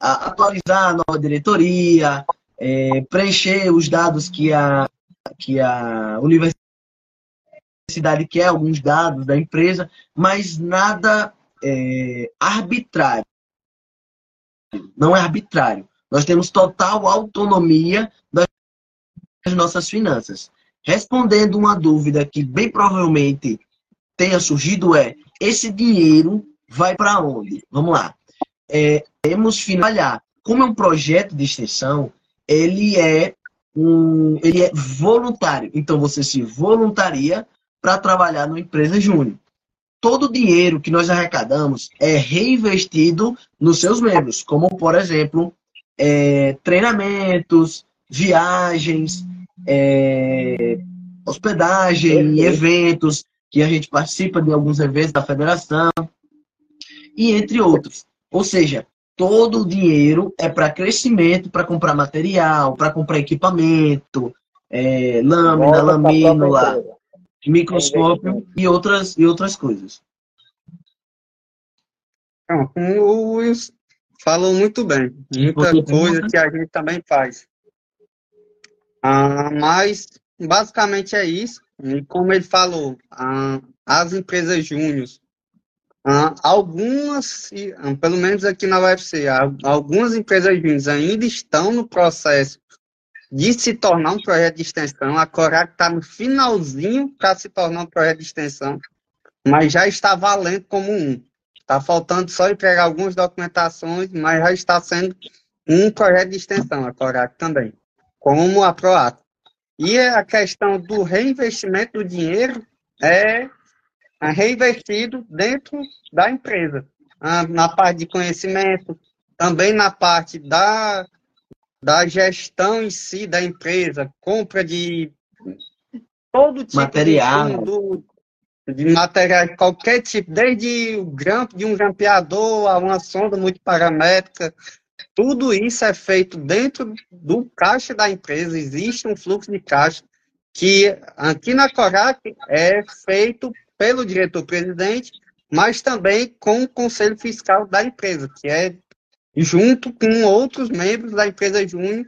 atualizar a nova diretoria, é, preencher os dados que a, que a universidade quer, alguns dados da empresa, mas nada é, arbitrário. Não é arbitrário. Nós temos total autonomia das nossas finanças. Respondendo uma dúvida que bem provavelmente tenha surgido é: esse dinheiro vai para onde? Vamos lá. É, temos finalizar. Como é um projeto de extensão, ele é um, ele é voluntário. Então você se voluntaria para trabalhar numa empresa júnior. Todo o dinheiro que nós arrecadamos é reinvestido nos seus membros, como por exemplo é, treinamentos, viagens, é, hospedagem, eventos, que a gente participa de alguns eventos da federação, e entre outros. Ou seja, todo o dinheiro é para crescimento, para comprar material, para comprar equipamento, é, lâmina, lamínula, microscópio e outras, e outras coisas. Então, como o Wilson falou muito bem, muita coisa que a gente também faz. Ah, mas basicamente é isso. E como ele falou, ah, as empresas júniores Uh, algumas, pelo menos aqui na UFC, algumas empresas júniores ainda estão no processo de se tornar um projeto de extensão. A Corac está no finalzinho para se tornar um projeto de extensão, mas já está valendo como um. Está faltando só entregar algumas documentações, mas já está sendo um projeto de extensão, a Corac também, como a Proato. E a questão do reinvestimento do dinheiro é reinvestido dentro da empresa, na parte de conhecimento, também na parte da, da gestão em si da empresa, compra de todo tipo material. de, do, de material, qualquer tipo, desde o grampo de um grampeador a uma sonda multiparamétrica, tudo isso é feito dentro do caixa da empresa, existe um fluxo de caixa que aqui na Corac é feito pelo diretor-presidente, mas também com o conselho fiscal da empresa, que é junto com outros membros da empresa júnior,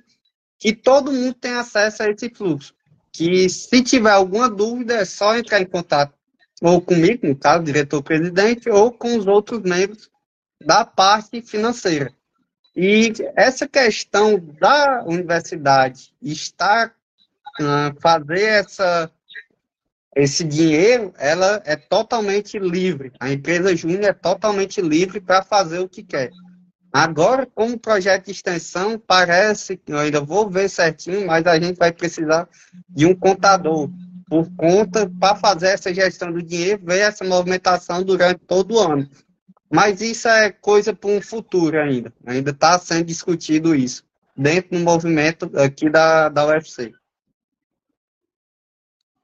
que todo mundo tem acesso a esse fluxo. Que se tiver alguma dúvida, é só entrar em contato ou comigo, no caso, diretor-presidente, ou com os outros membros da parte financeira. E essa questão da universidade estar uh, fazer essa esse dinheiro ela é totalmente livre. A empresa júnior é totalmente livre para fazer o que quer. Agora, como projeto de extensão, parece que eu ainda vou ver certinho, mas a gente vai precisar de um contador por conta para fazer essa gestão do dinheiro, ver essa movimentação durante todo o ano. Mas isso é coisa para um futuro ainda. Ainda está sendo discutido isso dentro do movimento aqui da, da UFC.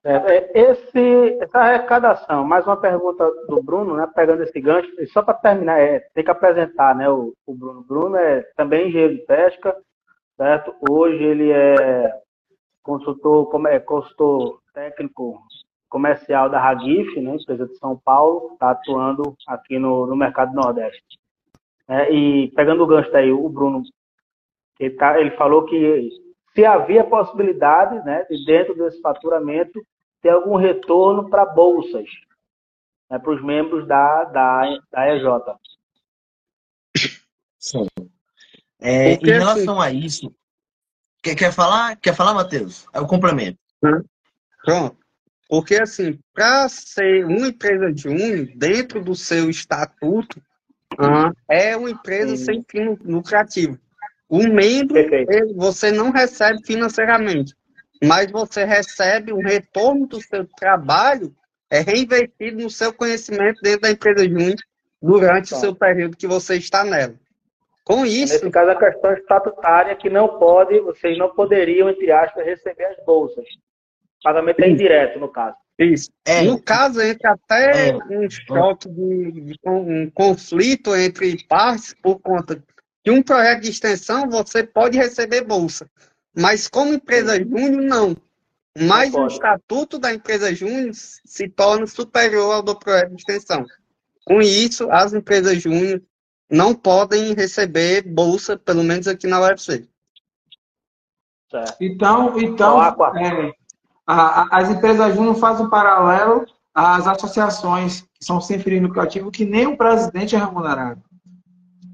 É, é, esse, essa arrecadação, mais uma pergunta do Bruno, né, pegando esse gancho, só para terminar, é, tem que apresentar né, o, o Bruno. O Bruno é também engenheiro de pesca, certo? Hoje ele é consultor, como é, consultor técnico comercial da Ragif, né, empresa de São Paulo, está atuando aqui no, no mercado nordeste. É, e pegando o gancho daí, o Bruno, ele, tá, ele falou que se havia possibilidade, né, de dentro desse faturamento, ter algum retorno para bolsas, né, para os membros da, da, da EJ. Sim. É, em relação a isso, quer, quer falar, quer falar, Matheus? É o complemento. Pronto. Porque, assim, para ser uma empresa de um, dentro do seu estatuto, uhum. é uma empresa Sim. sem fim lucrativo. O membro, ele, você não recebe financeiramente, mas você recebe um retorno do seu trabalho é reinvestido no seu conhecimento dentro da empresa Júnior durante o seu período que você está nela. Com isso. Nesse caso, a questão estatutária que não pode, vocês não poderiam, entre aspas, receber as bolsas. O pagamento é indireto, no caso. Isso. É. No caso, entra até é. um choque de, de, um conflito entre partes por conta de um projeto de extensão, você pode receber bolsa. Mas como empresa júnior, não. Mas o estatuto da empresa júnior se torna superior ao do projeto de extensão. Com isso, as empresas júnior não podem receber bolsa, pelo menos aqui na UFC. Então, então é, a, a, as empresas júnior fazem um paralelo às associações que são sem fim lucrativo, que nem o presidente é remunerado.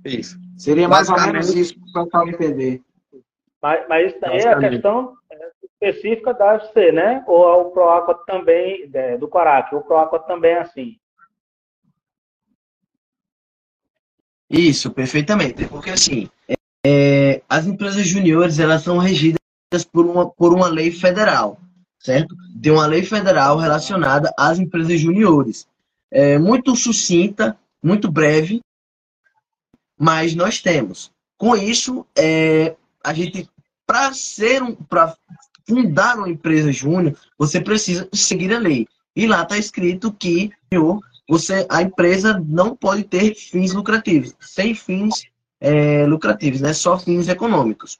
Isso. Seria mais ou menos isso para o pessoal entender. Mas, mas isso daí é a questão específica da UFC, né? Ou o Proaqua também, é, do Corac, o Proaqua também é assim. Isso, perfeitamente. Porque assim, é, as empresas juniores elas são regidas por uma, por uma lei federal, certo? Tem uma lei federal relacionada às empresas juniores. É muito sucinta, muito breve, mas nós temos. Com isso, é, a gente para ser um, para fundar uma empresa júnior, você precisa seguir a lei. E lá está escrito que você, a empresa não pode ter fins lucrativos, sem fins é, lucrativos, né? só fins econômicos.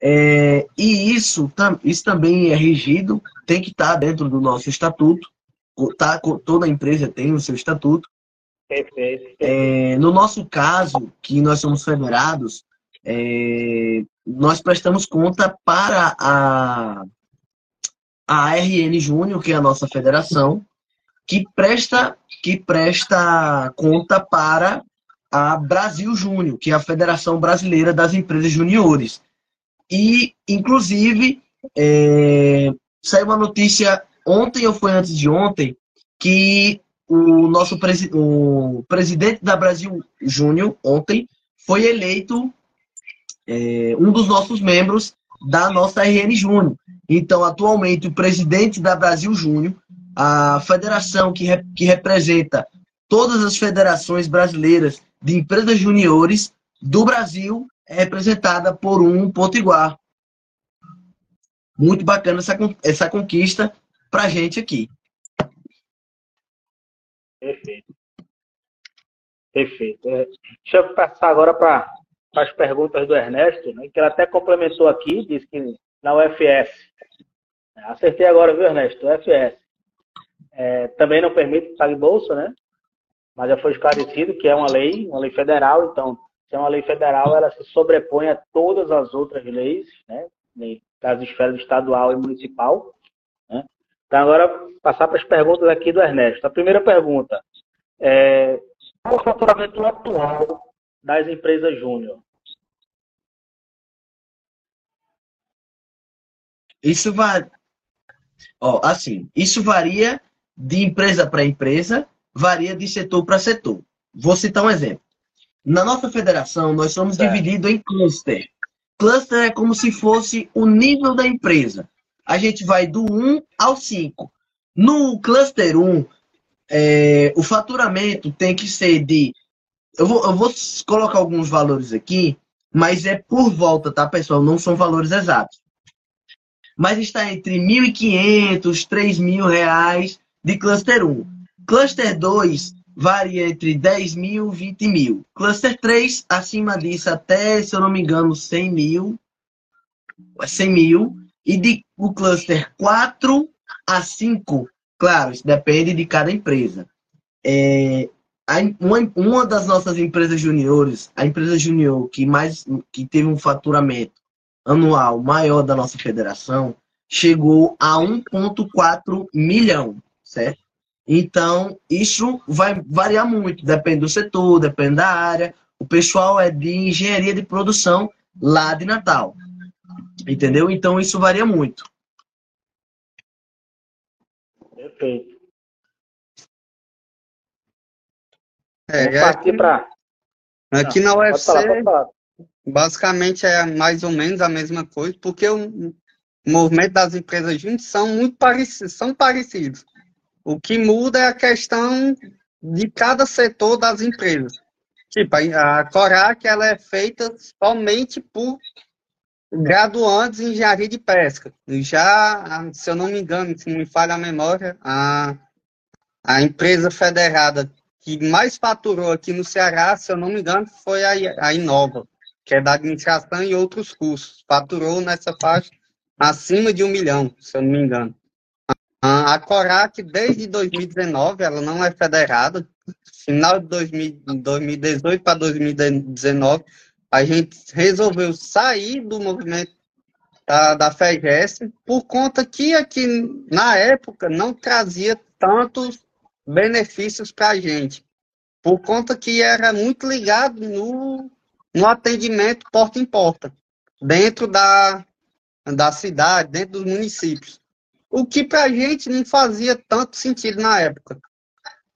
É, e isso, isso também é regido, tem que estar tá dentro do nosso estatuto, tá, toda empresa tem o seu estatuto. Perfeito. É, no nosso caso, que nós somos federados, é, nós prestamos conta para a, a RN Júnior, que é a nossa federação, que presta, que presta conta para a Brasil Júnior, que é a Federação Brasileira das Empresas Juniores. E, inclusive, é, saiu uma notícia ontem ou foi antes de ontem que o nosso presi o presidente da Brasil Júnior ontem foi eleito é, um dos nossos membros da nossa RN Júnior. Então, atualmente, o presidente da Brasil Júnior, a federação que, re, que representa todas as federações brasileiras de empresas juniores do Brasil, é representada por um potiguar. Muito bacana essa, essa conquista para gente aqui. Perfeito. Perfeito. É, deixa eu passar agora para as perguntas do Ernesto, né, que ele até complementou aqui, disse que na UFS. Acertei agora, viu, Ernesto? UFS. É, também não permite pague bolsa, né? Mas já foi esclarecido que é uma lei, uma lei federal, então, se é uma lei federal, ela se sobrepõe a todas as outras leis, né? Das esferas estadual e municipal. Né? Então, agora, passar para as perguntas aqui do Ernesto. A primeira pergunta é qual o faturamento atual das empresas júnior? Isso vai. Ó, assim, isso varia de empresa para empresa, varia de setor para setor. Vou citar um exemplo. Na nossa federação, nós somos é. divididos em cluster. Cluster é como se fosse o nível da empresa. A gente vai do 1 ao 5. No cluster 1, é, o faturamento tem que ser de eu vou, eu vou colocar alguns valores aqui, mas é por volta, tá, pessoal? Não são valores exatos. mas está entre 1.500, 3.000 reais de cluster 1. Cluster 2 varia entre 10 mil e 20 mil. Cluster 3, acima disso, até, se eu não me engano, 100 mil. 100 mil. E de, o cluster 4 a 5, claro, isso depende de cada empresa. É, uma, uma das nossas empresas juniores, a empresa junior que mais que teve um faturamento anual maior da nossa federação, chegou a 1,4 milhão, certo? Então, isso vai variar muito, depende do setor, depende da área. O pessoal é de engenharia de produção lá de Natal. Entendeu? Então, isso varia muito. Perfeito. É, Vamos partir para. Aqui na UFC, falar, falar. basicamente é mais ou menos a mesma coisa, porque o movimento das empresas juntas são muito parecidos, são parecidos. O que muda é a questão de cada setor das empresas. Tipo, a Corac ela é feita somente por graduantes em engenharia de pesca. Já, se eu não me engano, se não me falha a memória, a, a empresa federada que mais faturou aqui no Ceará, se eu não me engano, foi a, a Inova, que é da administração e outros cursos. Faturou nessa faixa acima de um milhão, se eu não me engano. A Corac, desde 2019, ela não é federada. Final de 2018 para 2019, a gente resolveu sair do movimento da, da FEGES por conta que aqui, na época, não trazia tantos benefícios para a gente. Por conta que era muito ligado no, no atendimento porta em porta, dentro da, da cidade, dentro dos municípios. O que para a gente não fazia tanto sentido na época.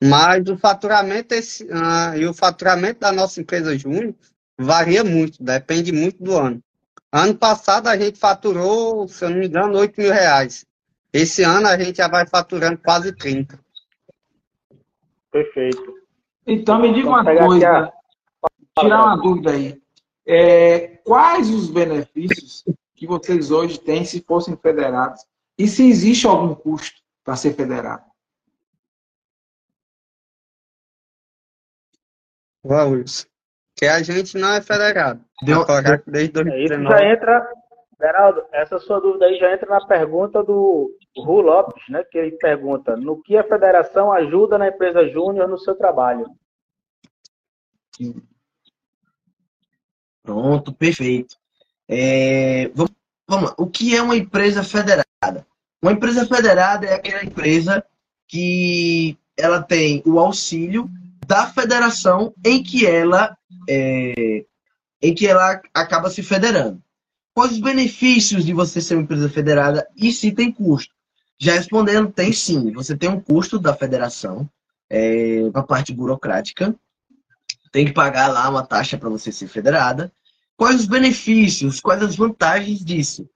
Mas o faturamento esse, uh, e o faturamento da nossa empresa Júnior varia muito, depende muito do ano. Ano passado a gente faturou, se eu não me engano, 8 mil reais. Esse ano a gente já vai faturando quase 30. Perfeito. Então me diga uma coisa, tirar uma dúvida aí. É, quais os benefícios que vocês hoje têm se fossem federados e se existe algum custo para ser federado? Valores. Que a gente não é federado. Deu, Agora, desde 2019. Isso já entra, Geraldo, essa sua dúvida aí já entra na pergunta do Ru Lopes, né? Que ele pergunta: no que a federação ajuda na empresa júnior no seu trabalho? Pronto, perfeito. É, vamos, vamos lá. O que é uma empresa federada? Uma empresa federada é aquela empresa que ela tem o auxílio da federação em que ela é, em que ela acaba se federando. Quais os benefícios de você ser uma empresa federada e se tem custo? Já respondendo, tem sim. Você tem um custo da federação, é, a parte burocrática, tem que pagar lá uma taxa para você ser federada. Quais os benefícios, quais as vantagens disso?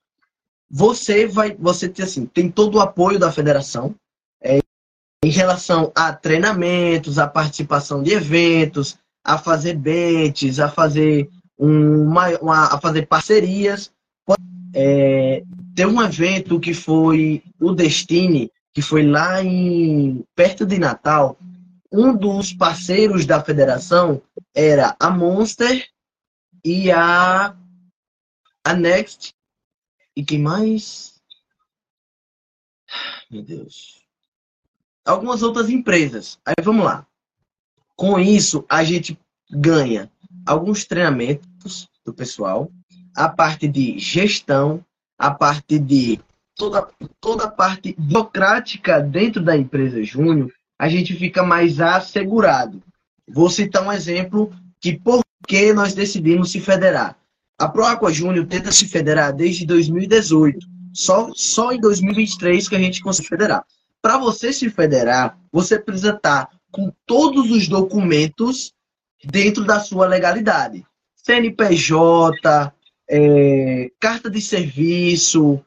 você vai, você tem assim, tem todo o apoio da federação em relação a treinamentos, a participação de eventos, a fazer bets, a fazer uma, uma a fazer parcerias. É, tem um evento que foi o Destine, que foi lá em perto de Natal. Um dos parceiros da federação era a Monster e a a Next e quem mais? Meu Deus. Algumas outras empresas. Aí vamos lá. Com isso, a gente ganha alguns treinamentos do pessoal, a parte de gestão, a parte de toda, toda a parte burocrática dentro da empresa Júnior, a gente fica mais assegurado. Vou citar um exemplo que por que nós decidimos se federar. A ProAqua Júnior tenta se federar desde 2018. Só, só em 2023 que a gente consegue federar. Para você se federar, você precisa estar com todos os documentos dentro da sua legalidade. CNPJ, é, carta de serviço,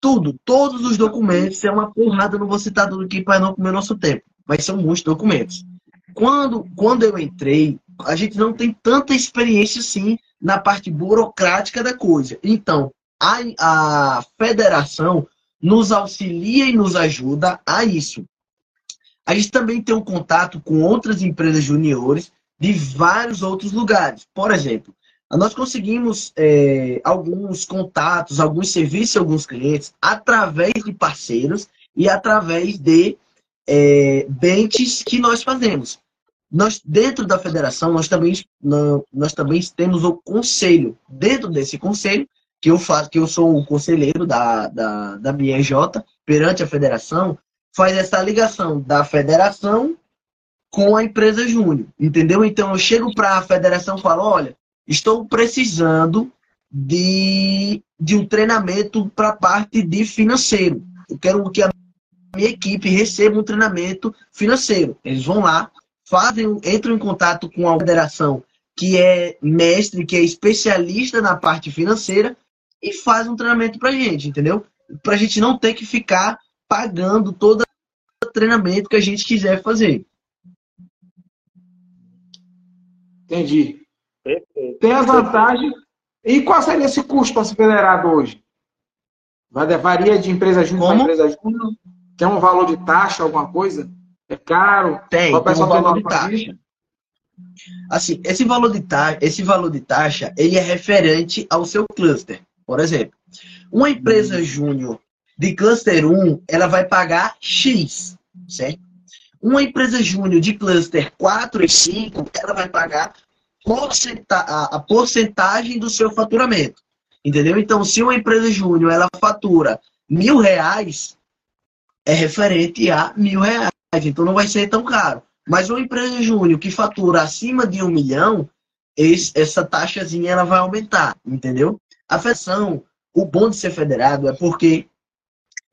tudo, todos os documentos. É uma porrada, não vou citar tudo aqui para não comer nosso tempo, mas são muitos documentos. Quando, quando eu entrei, a gente não tem tanta experiência assim na parte burocrática da coisa. Então, a, a federação nos auxilia e nos ajuda a isso. A gente também tem um contato com outras empresas juniores de vários outros lugares. Por exemplo, nós conseguimos é, alguns contatos, alguns serviços, alguns clientes através de parceiros e através de é, benches que nós fazemos. Nós, dentro da federação, nós também, nós também temos o conselho. Dentro desse conselho, que eu faço, que eu sou o conselheiro da, da, da minha EJ, perante a federação, faz essa ligação da federação com a empresa júnior, entendeu? Então eu chego para a federação e falo, olha, estou precisando de, de um treinamento para a parte de financeiro. Eu quero que a minha equipe receba um treinamento financeiro. Eles vão lá, fazem, entram em contato com a federação que é mestre, que é especialista na parte financeira e faz um treinamento para a gente, entendeu? Para a gente não ter que ficar pagando todo o treinamento que a gente quiser fazer. Entendi. Tem a vantagem. E qual seria esse custo para ser federado hoje? Varia de empresa júnior para empresa júnior? Tem um valor de taxa, alguma coisa? É caro? Tem, tem um valor de taxa. Assim, esse valor de taxa, esse valor de taxa, ele é referente ao seu cluster. Por exemplo, uma empresa hum. júnior de cluster 1, ela vai pagar X, certo? Uma empresa júnior de cluster 4 e 5, ela vai pagar a porcentagem do seu faturamento. Entendeu? Então, se uma empresa júnior ela fatura mil reais, é referente a mil reais. Então não vai ser tão caro. Mas uma empresa júnior que fatura acima de um milhão, esse, essa taxazinha ela vai aumentar, entendeu? A federação, o bom de ser federado é porque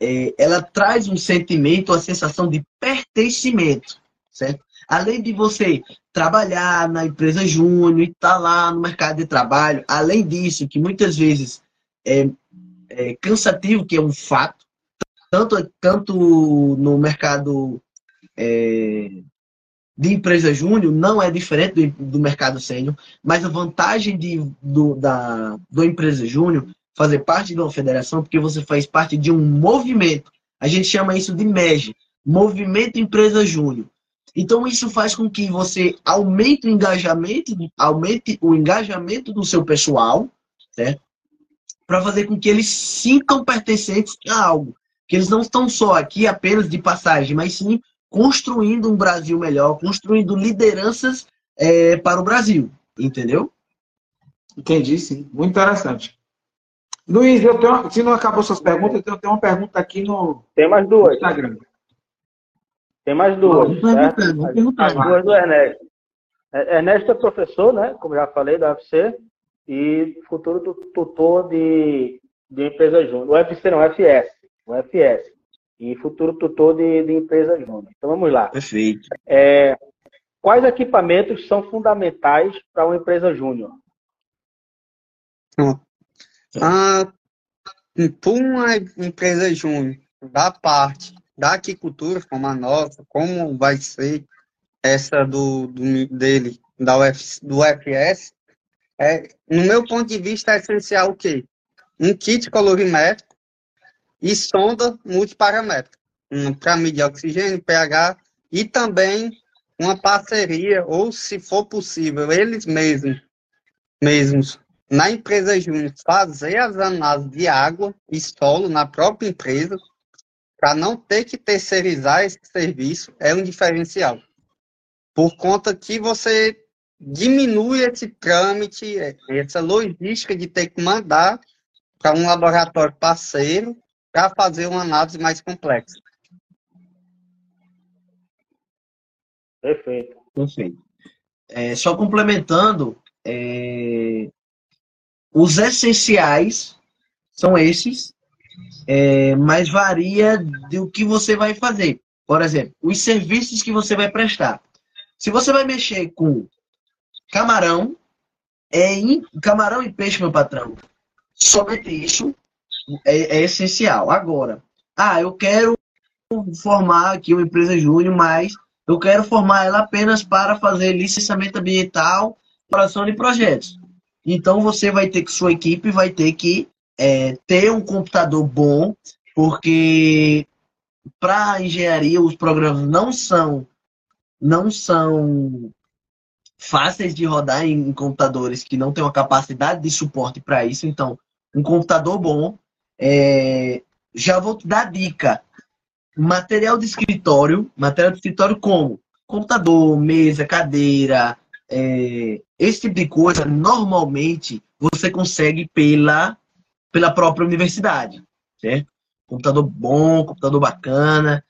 é, ela traz um sentimento, a sensação de pertencimento, certo? Além de você trabalhar na empresa júnior e estar tá lá no mercado de trabalho, além disso, que muitas vezes é, é cansativo, que é um fato, tanto, tanto no mercado é, de empresa júnior não é diferente do, do mercado sênior, mas a vantagem de, do, da do empresa júnior fazer parte de uma federação porque você faz parte de um movimento. A gente chama isso de MEG, Movimento Empresa Júnior. Então isso faz com que você aumente o engajamento, aumente o engajamento do seu pessoal, certo? Para fazer com que eles sintam pertencentes a algo. Que eles não estão só aqui apenas de passagem, mas sim construindo um Brasil melhor, construindo lideranças é, para o Brasil. Entendeu? Entendi, sim. Muito interessante. Luiz, eu tenho, se não acabou suas perguntas, eu tenho uma pergunta aqui no, Tem mais duas. no Instagram. Tem mais duas. certo? As duas do Ernesto. É, Ernesto é professor, né? Como já falei, da UFC, e futuro tutor de, de empresa júnior. O UFC não, o FS. E futuro tutor de, de empresa júnior. Então vamos lá. Perfeito. É, quais equipamentos são fundamentais para uma empresa júnior? Ah, por uma empresa júnior, da parte da aquicultura, como a nossa, como vai ser essa do, do dele, da Uf, do UFS, é, no meu ponto de vista, é essencial o quê? Um kit colorimétrico e sonda multiparamétrica, para medir oxigênio, pH, e também uma parceria, ou se for possível, eles mesmos, mesmos na empresa júnior, fazer as análises de água e solo na própria empresa, para não ter que terceirizar esse serviço é um diferencial. Por conta que você diminui esse trâmite, essa logística de ter que mandar para um laboratório parceiro para fazer uma análise mais complexa. Perfeito. Perfeito. É, só complementando, é, os essenciais são esses é, mas varia do que você vai fazer. Por exemplo, os serviços que você vai prestar. Se você vai mexer com camarão, é in... camarão e peixe, meu patrão, somente isso é, é essencial. Agora, ah, eu quero formar aqui uma empresa júnior, mas eu quero formar ela apenas para fazer licenciamento ambiental, exploração de projetos. Então você vai ter que, sua equipe vai ter que é, ter um computador bom, porque para engenharia os programas não são não são fáceis de rodar em, em computadores que não têm uma capacidade de suporte para isso. Então, um computador bom, é, já vou te dar dica. Material de escritório, material de escritório como computador, mesa, cadeira, é, esse tipo de coisa, normalmente você consegue pela, pela própria universidade, certo? Computador bom, computador bacana,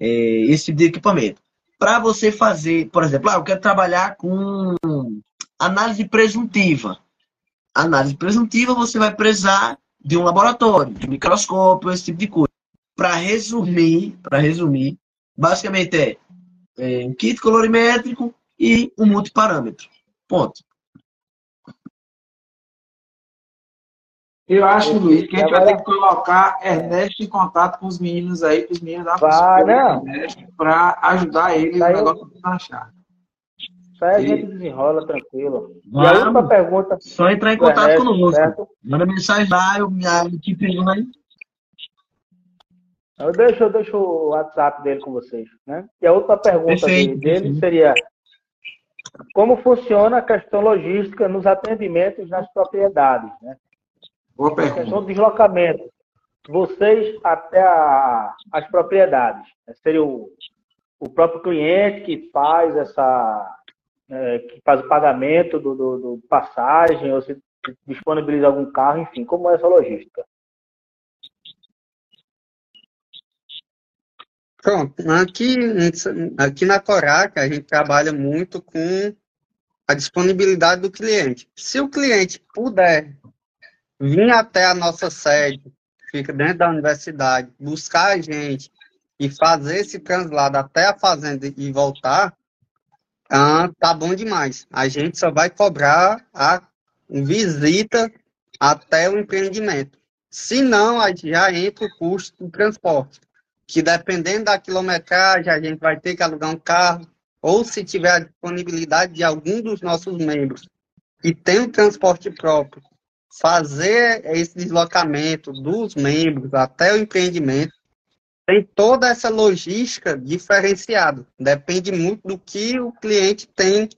é, esse tipo de equipamento. Para você fazer, por exemplo, ah, eu quero trabalhar com análise presuntiva. Análise presuntiva, você vai precisar de um laboratório, de microscópio, esse tipo de coisa. Para resumir, para resumir, basicamente é, é um kit colorimétrico e um multiparâmetro. Ponto. Eu acho, Luiz, que a gente vai ter que colocar Ernesto em contato com os meninos aí, com os meninos da para ajudar eles no negócio de achar. Aí a gente desenrola tranquilo. Vamos. E a última pergunta. Só entrar em contato Ernesto, conosco. Certo? Manda mensagem lá, eu me equipe aí. Eu deixo, eu deixo o WhatsApp dele com vocês. Né? E a outra pergunta Perfeito, dele seria: como funciona a questão logística nos atendimentos nas propriedades? Né? Boa pergunta. A questão do deslocamento. Vocês até a, as propriedades. Né? Seria o, o próprio cliente que faz essa. É, que faz o pagamento do, do, do passagem, ou se disponibiliza algum carro, enfim, como é essa logística? Pronto, aqui, aqui na Coraca a gente trabalha muito com a disponibilidade do cliente. Se o cliente puder vir até a nossa sede, fica dentro da universidade, buscar a gente e fazer esse translado até a fazenda e voltar, ah, tá bom demais. A gente só vai cobrar a visita até o empreendimento. Se não, já entra o custo do transporte, que dependendo da quilometragem, a gente vai ter que alugar um carro, ou se tiver a disponibilidade de algum dos nossos membros que tem o transporte próprio fazer esse deslocamento dos membros até o empreendimento, tem toda essa logística diferenciada. Depende muito do que o cliente tem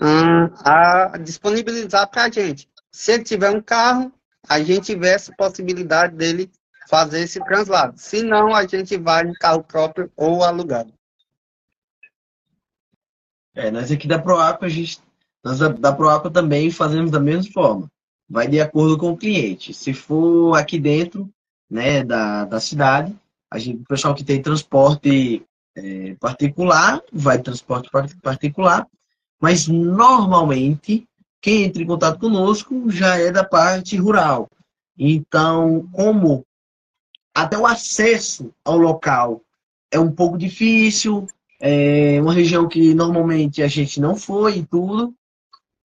hum, a disponibilizar para a gente. Se ele tiver um carro, a gente vê essa possibilidade dele fazer esse translado. Se não, a gente vai em carro próprio ou alugado. É, nós aqui da Proaco, a gente, nós da, da Proaco também fazemos da mesma forma vai de acordo com o cliente. Se for aqui dentro né, da, da cidade, a gente, o pessoal que tem transporte é, particular, vai transporte particular, mas normalmente quem entra em contato conosco já é da parte rural. Então, como até o acesso ao local é um pouco difícil, é uma região que normalmente a gente não foi e tudo,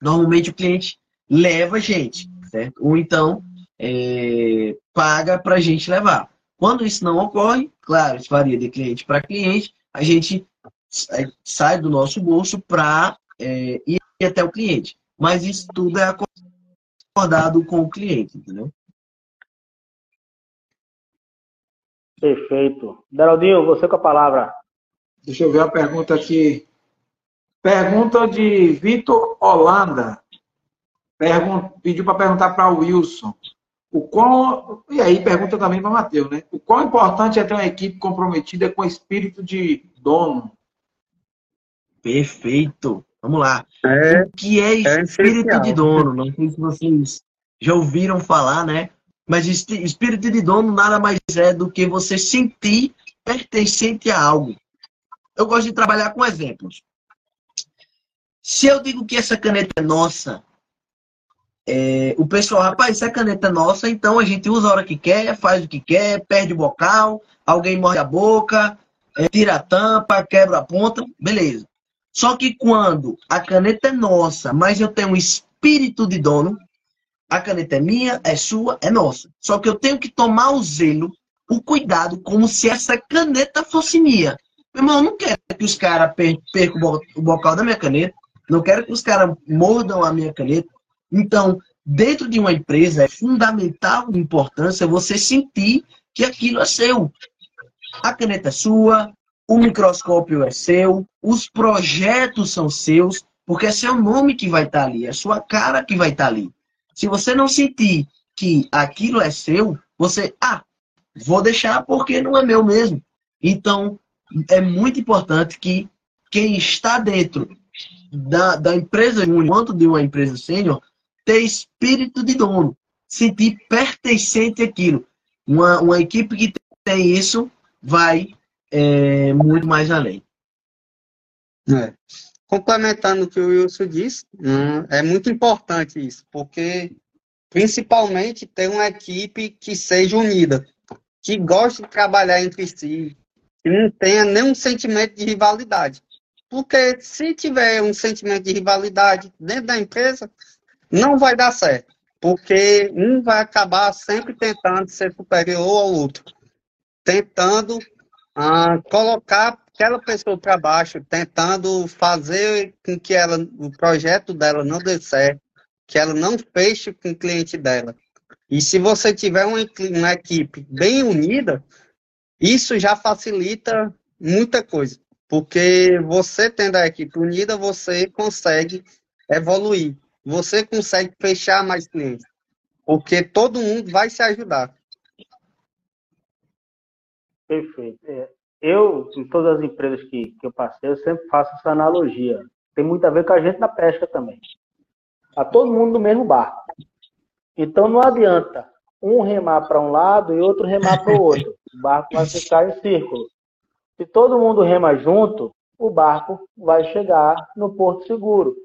normalmente o cliente leva a gente certo? Ou então é, paga para a gente levar. Quando isso não ocorre, claro, isso varia de cliente para cliente, a gente sai do nosso bolso para é, ir até o cliente. Mas isso tudo é acordado com o cliente, entendeu? Perfeito. Daraldinho, você com a palavra. Deixa eu ver a pergunta aqui. Pergunta de Vitor Holanda pediu para perguntar para o Wilson. O qual, e aí pergunta também para o Matheus, né? O quão importante é ter uma equipe comprometida com espírito de dono? Perfeito. Vamos lá. É, o que é, é espírito é de dono? Não sei se vocês já ouviram falar, né? Mas espírito de dono nada mais é do que você sentir pertencente a algo. Eu gosto de trabalhar com exemplos. Se eu digo que essa caneta é nossa, é, o pessoal, rapaz, isso é caneta nossa, então a gente usa a hora que quer, faz o que quer, perde o bocal, alguém morde a boca, é, tira a tampa, quebra a ponta, beleza. Só que quando a caneta é nossa, mas eu tenho um espírito de dono, a caneta é minha, é sua, é nossa. Só que eu tenho que tomar o zelo, o cuidado, como se essa caneta fosse minha. Meu irmão, eu não quero que os caras percam o bocal da minha caneta, não quero que os caras mordam a minha caneta, então, dentro de uma empresa é fundamental importância você sentir que aquilo é seu. A caneta é sua, o microscópio é seu, os projetos são seus, porque é seu nome que vai estar ali, é sua cara que vai estar ali. Se você não sentir que aquilo é seu, você, ah, vou deixar porque não é meu mesmo. Então, é muito importante que quem está dentro da, da empresa, quanto de uma empresa sênior, ter espírito de dono, sentir pertencente àquilo. Uma, uma equipe que tem isso vai é, muito mais além. É. Complementando o que o Wilson disse, hum, é muito importante isso, porque principalmente ter uma equipe que seja unida, que goste de trabalhar entre si, que não tenha nenhum sentimento de rivalidade. Porque se tiver um sentimento de rivalidade dentro da empresa, não vai dar certo. Porque um vai acabar sempre tentando ser superior ao outro. Tentando ah, colocar aquela pessoa para baixo, tentando fazer com que ela, o projeto dela não dê certo, que ela não feche com o cliente dela. E se você tiver uma, uma equipe bem unida, isso já facilita muita coisa. Porque você tendo a equipe unida, você consegue evoluir. Você consegue fechar mais clientes. Porque todo mundo vai se ajudar. Perfeito. É, eu, em todas as empresas que, que eu passei, eu sempre faço essa analogia. Tem muito a ver com a gente na pesca também. Tá todo mundo no mesmo barco. Então não adianta um remar para um lado e outro remar para o outro. O barco vai ficar em círculo. Se todo mundo rema junto, o barco vai chegar no porto seguro.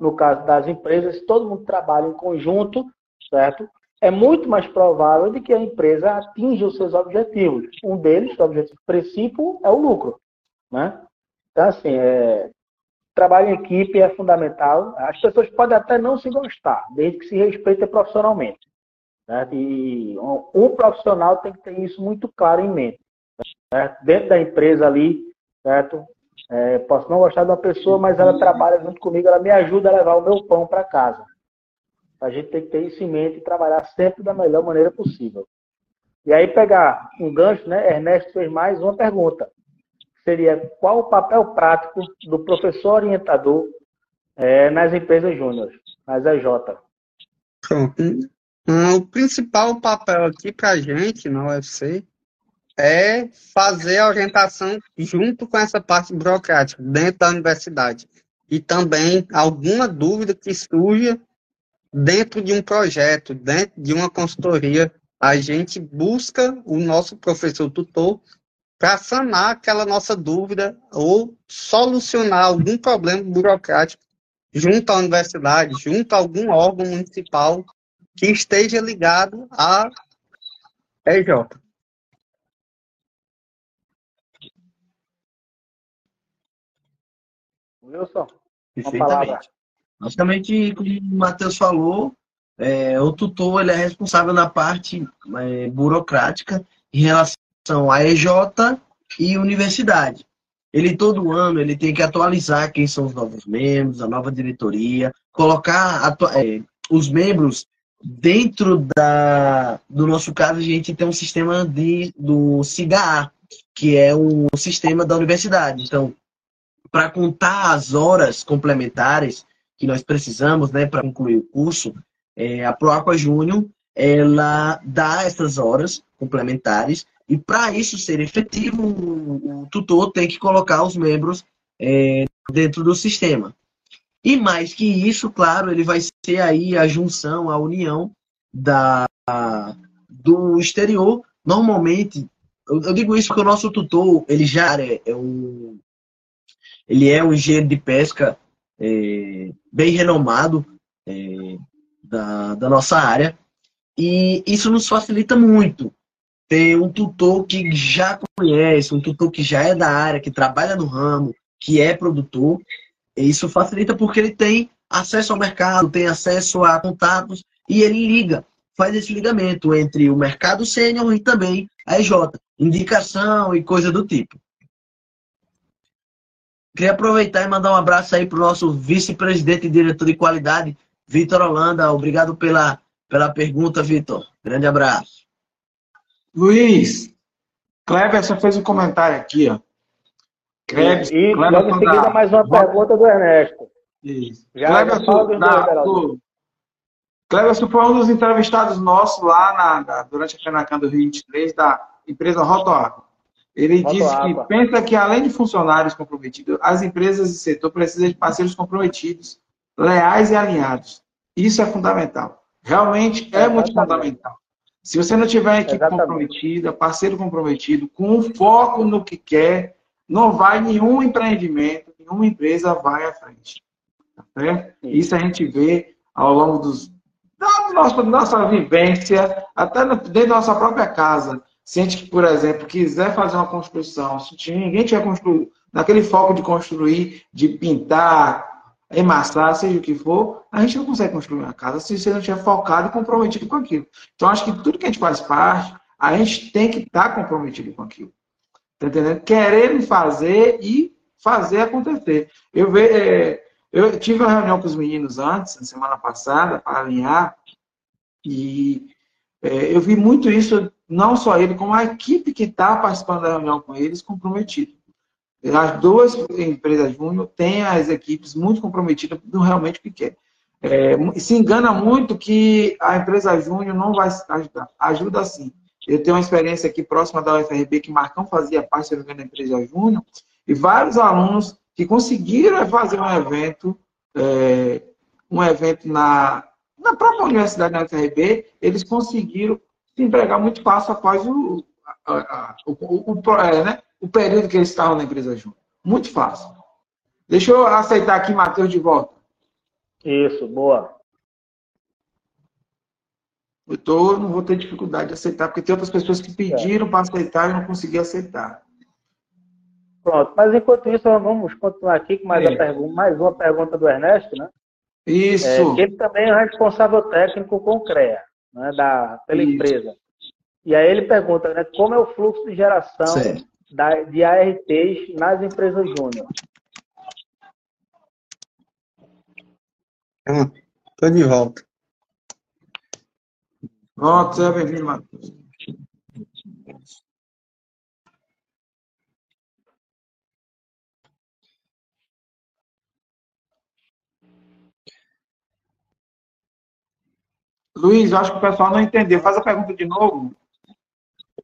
No caso das empresas, todo mundo trabalha em conjunto, certo? É muito mais provável de que a empresa atinja os seus objetivos. Um deles, o objetivo principal, é o lucro, né? Então, assim, é... trabalho em equipe é fundamental. As pessoas podem até não se gostar, desde que se respeitem profissionalmente. Certo? E um profissional tem que ter isso muito claro em mente certo? dentro da empresa ali, certo? É, posso não gostar de uma pessoa, mas ela trabalha junto comigo, ela me ajuda a levar o meu pão para casa. A gente tem que ter isso em mente e trabalhar sempre da melhor maneira possível. E aí pegar um gancho, né? Ernesto fez mais uma pergunta. Seria qual o papel prático do professor orientador é, nas empresas júnior, nas EJ? Pronto. O principal papel aqui para a gente na UFC é fazer a orientação junto com essa parte burocrática dentro da universidade. E também alguma dúvida que surja dentro de um projeto, dentro de uma consultoria, a gente busca o nosso professor tutor para sanar aquela nossa dúvida ou solucionar algum problema burocrático junto à universidade, junto a algum órgão municipal que esteja ligado à EJ. Wilson. Basicamente, como o Matheus falou, é, o tutor ele é responsável na parte é, burocrática em relação à EJ e universidade. Ele todo ano ele tem que atualizar quem são os novos membros, a nova diretoria, colocar é, os membros dentro da, do nosso caso a gente tem um sistema de do SIGA, que é um sistema da universidade. Então para contar as horas complementares que nós precisamos né, para concluir o curso, é, a Proaqua Júnior ela dá essas horas complementares e para isso ser efetivo, o, tutor tem que colocar os membros é, dentro do sistema. E mais que isso, claro, ele vai ser aí a junção, a união da, do exterior. Normalmente, eu, eu digo isso porque o nosso tutor, ele já é, é um ele é um engenheiro de pesca é, bem renomado é, da, da nossa área. E isso nos facilita muito. Ter um tutor que já conhece, um tutor que já é da área, que trabalha no ramo, que é produtor. Isso facilita porque ele tem acesso ao mercado, tem acesso a contatos e ele liga, faz esse ligamento entre o mercado sênior e também a EJ, indicação e coisa do tipo. Queria aproveitar e mandar um abraço aí para o nosso vice-presidente e diretor de qualidade, Vitor Holanda, obrigado pela, pela pergunta, Vitor. Grande abraço. Luiz, Kleber só fez um comentário aqui, ó. Kleber, e Kleber logo em seguida da... mais uma pergunta do Ernesto. Isso. Já do... Kleber foi um dos entrevistados nossos lá na, durante a Fenacan do Rio 23 da empresa Rotoágua. Ele Roto disse que pensa que, além de funcionários comprometidos, as empresas e setor precisam de parceiros comprometidos, leais e alinhados. Isso é fundamental. Realmente é, é muito fundamental. Se você não tiver equipe Exatamente. comprometida, parceiro comprometido, com foco no que quer, não vai nenhum empreendimento, nenhuma empresa vai à frente. Tá Isso a gente vê ao longo dos, da nossa, nossa vivência, até dentro da nossa própria casa. Se a gente, por exemplo, quiser fazer uma construção, se ninguém tiver construído, naquele foco de construir, de pintar, emassar, seja o que for, a gente não consegue construir uma casa se você não estiver focado e comprometido com aquilo. Então, acho que tudo que a gente faz parte, a gente tem que estar comprometido com aquilo. Tá entendendo? Querendo fazer e fazer acontecer. Eu, ve, é, eu tive uma reunião com os meninos antes, na semana passada, para alinhar, e é, eu vi muito isso não só ele, como a equipe que está participando da reunião com eles, comprometido. As duas empresas júnior têm as equipes muito comprometidas no realmente que quer. É, se engana muito que a empresa júnior não vai ajudar. Ajuda sim. Eu tenho uma experiência aqui próxima da UFRB que Marcão fazia parte, da empresa júnior, e vários alunos que conseguiram fazer um evento, é, um evento na, na própria universidade da UFRB, eles conseguiram se empregar muito fácil após o, a, a, o, o, é, né? o período que eles estavam na empresa junto. Muito fácil. Deixa eu aceitar aqui, Matheus, de volta. Isso, boa. Eu tô, não vou ter dificuldade de aceitar, porque tem outras pessoas que pediram é. para aceitar e não consegui aceitar. Pronto, mas enquanto isso, vamos continuar aqui com mais, é. mais uma pergunta do Ernesto, né? Isso. É, que ele também é responsável técnico com o CREA né, da, pela Isso. empresa. E aí ele pergunta né, como é o fluxo de geração da, de ARTs nas empresas júnior. Estou ah, de volta. Pronto, seja bem-vindo, Matheus. Luiz, eu acho que o pessoal não entendeu. Faz a pergunta de novo.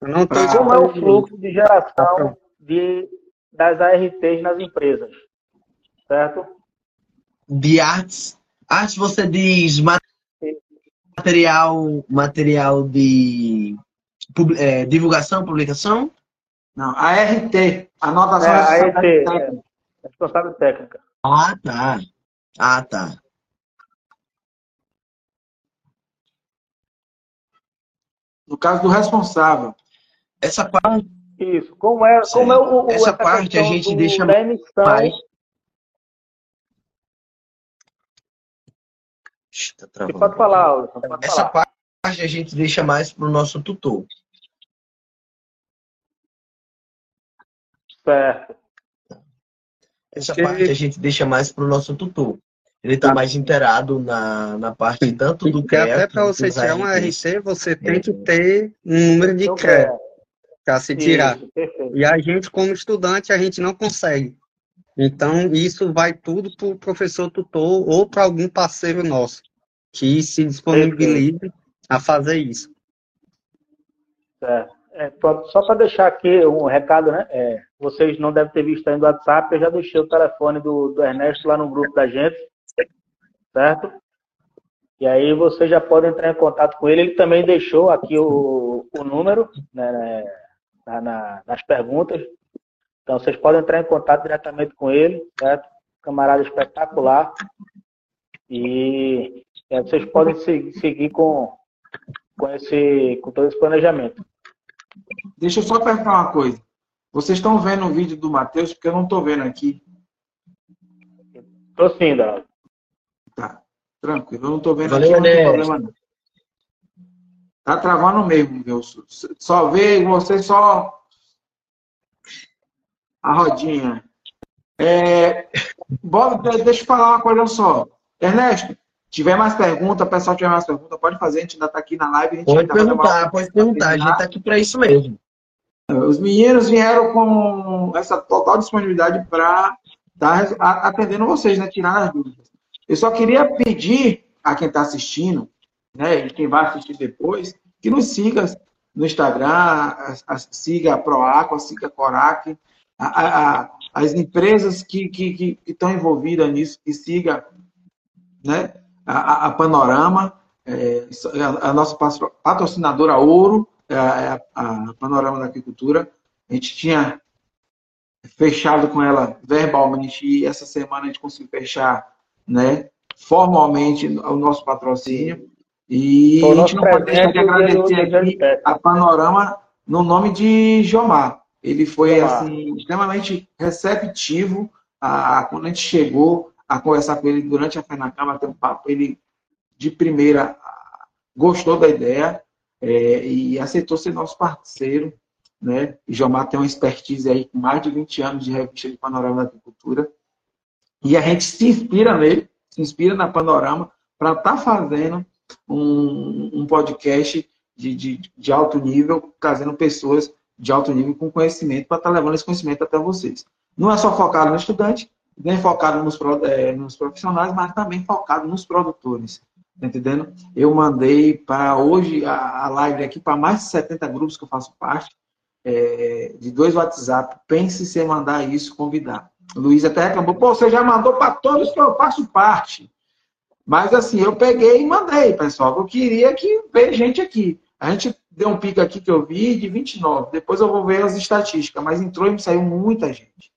Não pra... Como é o fluxo de geração de, das ARTs nas empresas? Certo? De artes. Artes você diz material, material de é, divulgação, publicação? Não, ART. Anotação é, ART, é, responsável técnica. Ah, tá. Ah, tá. No caso do responsável. Essa parte. Isso. Como é, como é o, essa, essa parte a gente deixa mais. Tá travando pode falar, pode Essa falar. parte a gente deixa mais para o nosso tutor. Certo. Essa Porque... parte a gente deixa mais para o nosso tutor. Ele está mais inteirado na, na parte tanto do que Até para você tirar um RC, você tem que ter um número de crédito para se tirar. E a gente, como estudante, a gente não consegue. Então, isso vai tudo para o professor tutor ou para algum parceiro nosso que se disponibilize a fazer isso. É, é, só para deixar aqui um recado, né? É, vocês não devem ter visto ainda o WhatsApp, eu já deixei o telefone do, do Ernesto lá no grupo da gente certo? E aí você já pode entrar em contato com ele. Ele também deixou aqui o, o número né, na, na, nas perguntas. Então vocês podem entrar em contato diretamente com ele, certo? Camarada espetacular. E é, vocês podem seguir, seguir com, com, esse, com todo esse planejamento. Deixa eu só perguntar uma coisa. Vocês estão vendo o vídeo do Matheus? Porque eu não estou vendo aqui. Estou sim, Dado. Tranquilo. Eu não estou vendo Valeu, aqui, não tem problema não. Tá travando mesmo, viu? Só vê você só a rodinha. É, Bob, deixa eu falar uma coisa só. Ernesto, tiver mais pergunta, o pessoal tiver mais pergunta, pode fazer, a gente ainda está aqui na live. pode perguntar, pode perguntar, a gente está aqui para isso mesmo. Os meninos vieram com essa total disponibilidade para estar tá atendendo vocês, né? Tirar as dúvidas. Eu só queria pedir a quem está assistindo, né, e quem vai assistir depois, que nos siga no Instagram, a, a, siga a Proaco, siga a Corac, a, as empresas que, que, que, estão envolvidas nisso, que siga né, a, Panorama, é, a, nossa patrocinadora Ouro, é, é a, Panorama da Agricultura. A gente tinha fechado com ela verbalmente e essa semana a gente conseguiu fechar né, formalmente o nosso patrocínio. E a gente não pode deixar de agradecer aqui a Panorama no nome de Jomar. Ele foi assim, extremamente receptivo a, quando a gente chegou a conversar com ele durante a FENACAM, bater um papo. Ele, de primeira, gostou da ideia é, e aceitou ser nosso parceiro. Né? E Jomar tem uma expertise aí com mais de 20 anos de revista de panorama da agricultura. E a gente se inspira nele, se inspira na Panorama para estar tá fazendo um, um podcast de, de, de, alto nível, trazendo pessoas de alto nível com conhecimento para estar tá levando esse conhecimento até vocês. Não é só focado no estudante, nem focado nos, é, nos profissionais, mas também focado nos produtores. Tá entendendo? Eu mandei para hoje a, a, live aqui para mais de 70 grupos que eu faço parte, é, de dois WhatsApp. Pense se mandar isso, convidar. Luiz até reclamou, pô, você já mandou para todos que eu faço parte. Mas assim, eu peguei e mandei, pessoal. Eu queria que ver gente aqui. A gente deu um pico aqui que eu vi de 29. Depois eu vou ver as estatísticas, mas entrou e saiu muita gente.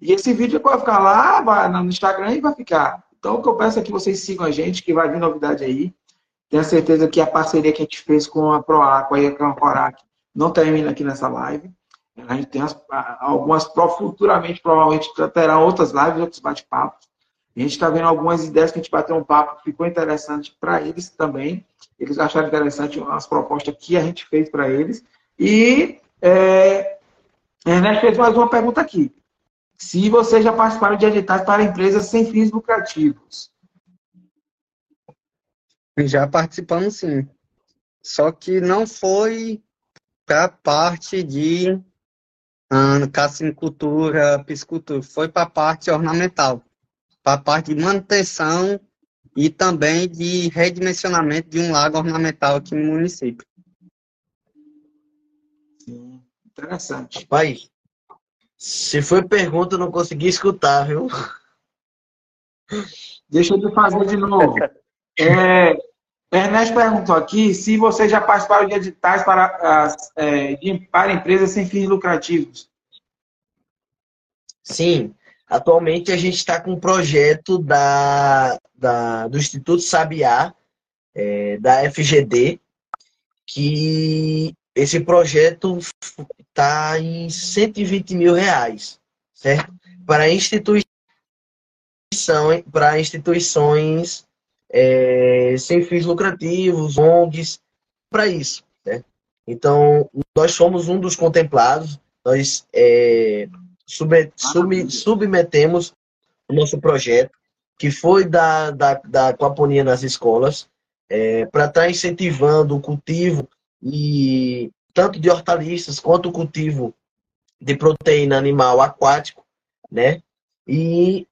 E esse vídeo vai ficar lá vai no Instagram e vai ficar. Então, o que eu peço é que vocês sigam a gente, que vai vir novidade aí. Tenho certeza que a parceria que a gente fez com a Proaco e com a Corac não termina aqui nessa live. A gente tem as, algumas, futuramente, provavelmente, terão outras lives, outros bate-papos. A gente está vendo algumas ideias que a gente bateu um papo ficou interessante para eles também. Eles acharam interessante as propostas que a gente fez para eles. E é, Ernesto fez mais uma pergunta aqui. Se vocês já participaram de editais para empresas sem fins lucrativos? Já participamos sim. Só que não foi para a parte de cassinicultura, piscicultura, foi para a parte ornamental, para a parte de manutenção e também de redimensionamento de um lago ornamental aqui no município. Sim, interessante. Pai, se foi pergunta, eu não consegui escutar, viu? Deixa eu te fazer de novo. É, Ernesto perguntou aqui se vocês já participaram de editais para, é, para empresas sem fins lucrativos. Sim, atualmente a gente está com um projeto da, da, do Instituto Sabiá, é, da FGD, que esse projeto está em 120 mil reais, certo? Para instituição, para instituições é, sem fins lucrativos, ONGs, para isso. Né? Então, nós somos um dos contemplados, nós é, sub, submetemos o nosso projeto, que foi da, da, da aquaponia nas escolas, é, para estar tá incentivando o cultivo e tanto de hortaliças quanto o cultivo de proteína animal aquático, né? E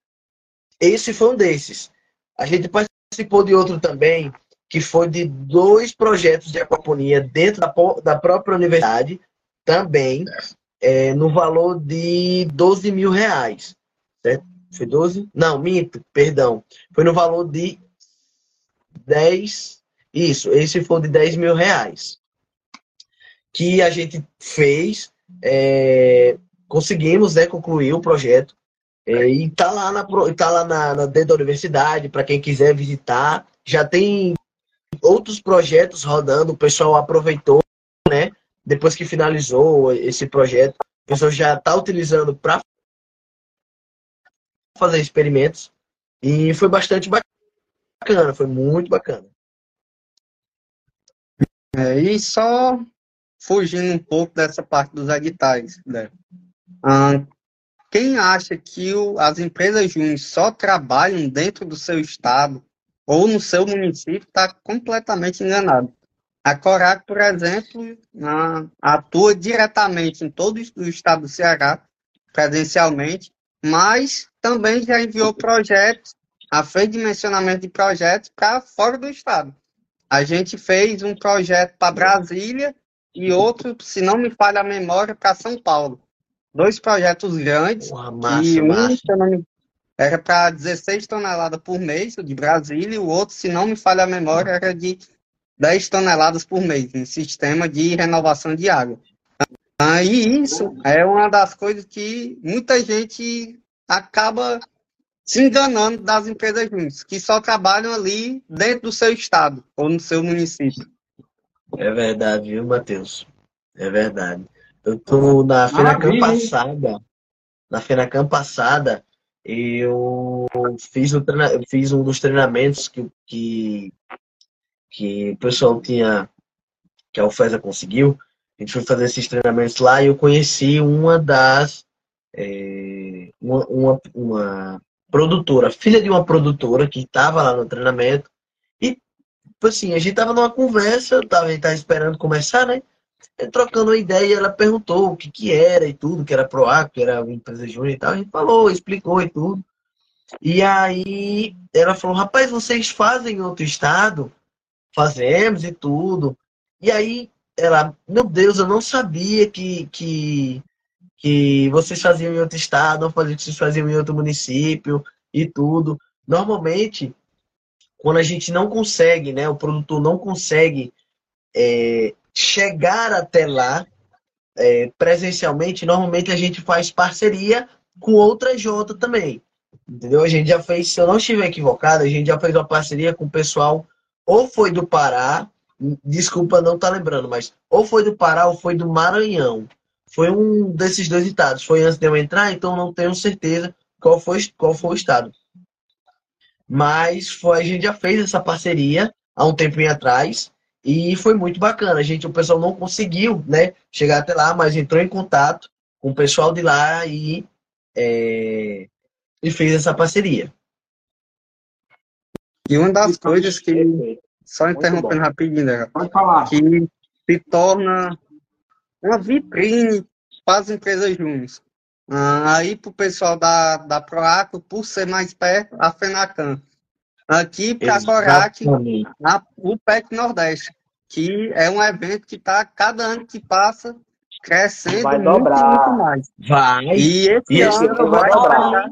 esse foi um desses. A gente participou de outro também, que foi de dois projetos de aquaponia dentro da, da própria universidade, também, é, no valor de 12 mil reais. Certo? Foi 12? Não, minto, perdão. Foi no valor de 10. Isso, esse foi de 10 mil reais. Que a gente fez, é, conseguimos né, concluir o projeto. É, e tá lá, na, tá lá na, na dentro da universidade, para quem quiser visitar. Já tem outros projetos rodando, o pessoal aproveitou, né? Depois que finalizou esse projeto, o pessoal já está utilizando para fazer experimentos. E foi bastante bacana, foi muito bacana. É, e só fugindo um pouco dessa parte dos editais, né? Ah, quem acha que o, as empresas júnior só trabalham dentro do seu estado ou no seu município, está completamente enganado. A Corac, por exemplo, atua diretamente em todo o estado do Ceará, presencialmente, mas também já enviou projetos, a fez dimensionamento de projetos para fora do estado. A gente fez um projeto para Brasília e outro, se não me falha a memória, para São Paulo. Dois projetos grandes. massa, e um, massa. era para 16 toneladas por mês, de Brasília, e o outro, se não me falha a memória, era de 10 toneladas por mês, em sistema de renovação de água. E isso é uma das coisas que muita gente acaba se enganando das empresas juntas, que só trabalham ali dentro do seu estado ou no seu município. É verdade, viu, Matheus? É verdade. Eu tô na FENACAM passada, na FENACAM passada, eu fiz, um treina, eu fiz um dos treinamentos que, que, que o pessoal tinha, que a UFESA conseguiu, a gente foi fazer esses treinamentos lá e eu conheci uma das. É, uma, uma, uma, produtora, filha de uma produtora que estava lá no treinamento. E, tipo assim, a gente tava numa conversa, tava, a gente tava esperando começar, né? Trocando ideia, ela perguntou o que que era e tudo, que era ProAc, que era uma empresa júnior e tal. A gente falou, explicou e tudo. E aí ela falou, rapaz, vocês fazem em outro estado? Fazemos e tudo. E aí ela, meu Deus, eu não sabia que, que, que vocês faziam em outro estado, não que vocês faziam em outro município e tudo. Normalmente, quando a gente não consegue, né, o produtor não consegue é, chegar até lá é, presencialmente, normalmente a gente faz parceria com outra J também. Entendeu? A gente já fez, se eu não estiver equivocado, a gente já fez uma parceria com o pessoal, ou foi do Pará, desculpa não tá lembrando, mas ou foi do Pará ou foi do Maranhão. Foi um desses dois estados. Foi antes de eu entrar, então não tenho certeza qual foi, qual foi o estado. Mas foi, a gente já fez essa parceria há um tempinho atrás e foi muito bacana. A gente, o pessoal não conseguiu, né, chegar até lá, mas entrou em contato com o pessoal de lá e, é, e fez essa parceria. E uma das coisas que só interrompendo rapidinho, né? Pode falar. Que se torna uma vitrine para as empresas júniores. Ah, aí para o pessoal da, da Proaco, por ser mais perto, a FENACAM. Aqui para a Corac, o PEC Nordeste, que é um evento que está, cada ano que passa, crescendo vai muito, dobrar. muito mais. Vai. E esse, E esse ano vai vai dobrar.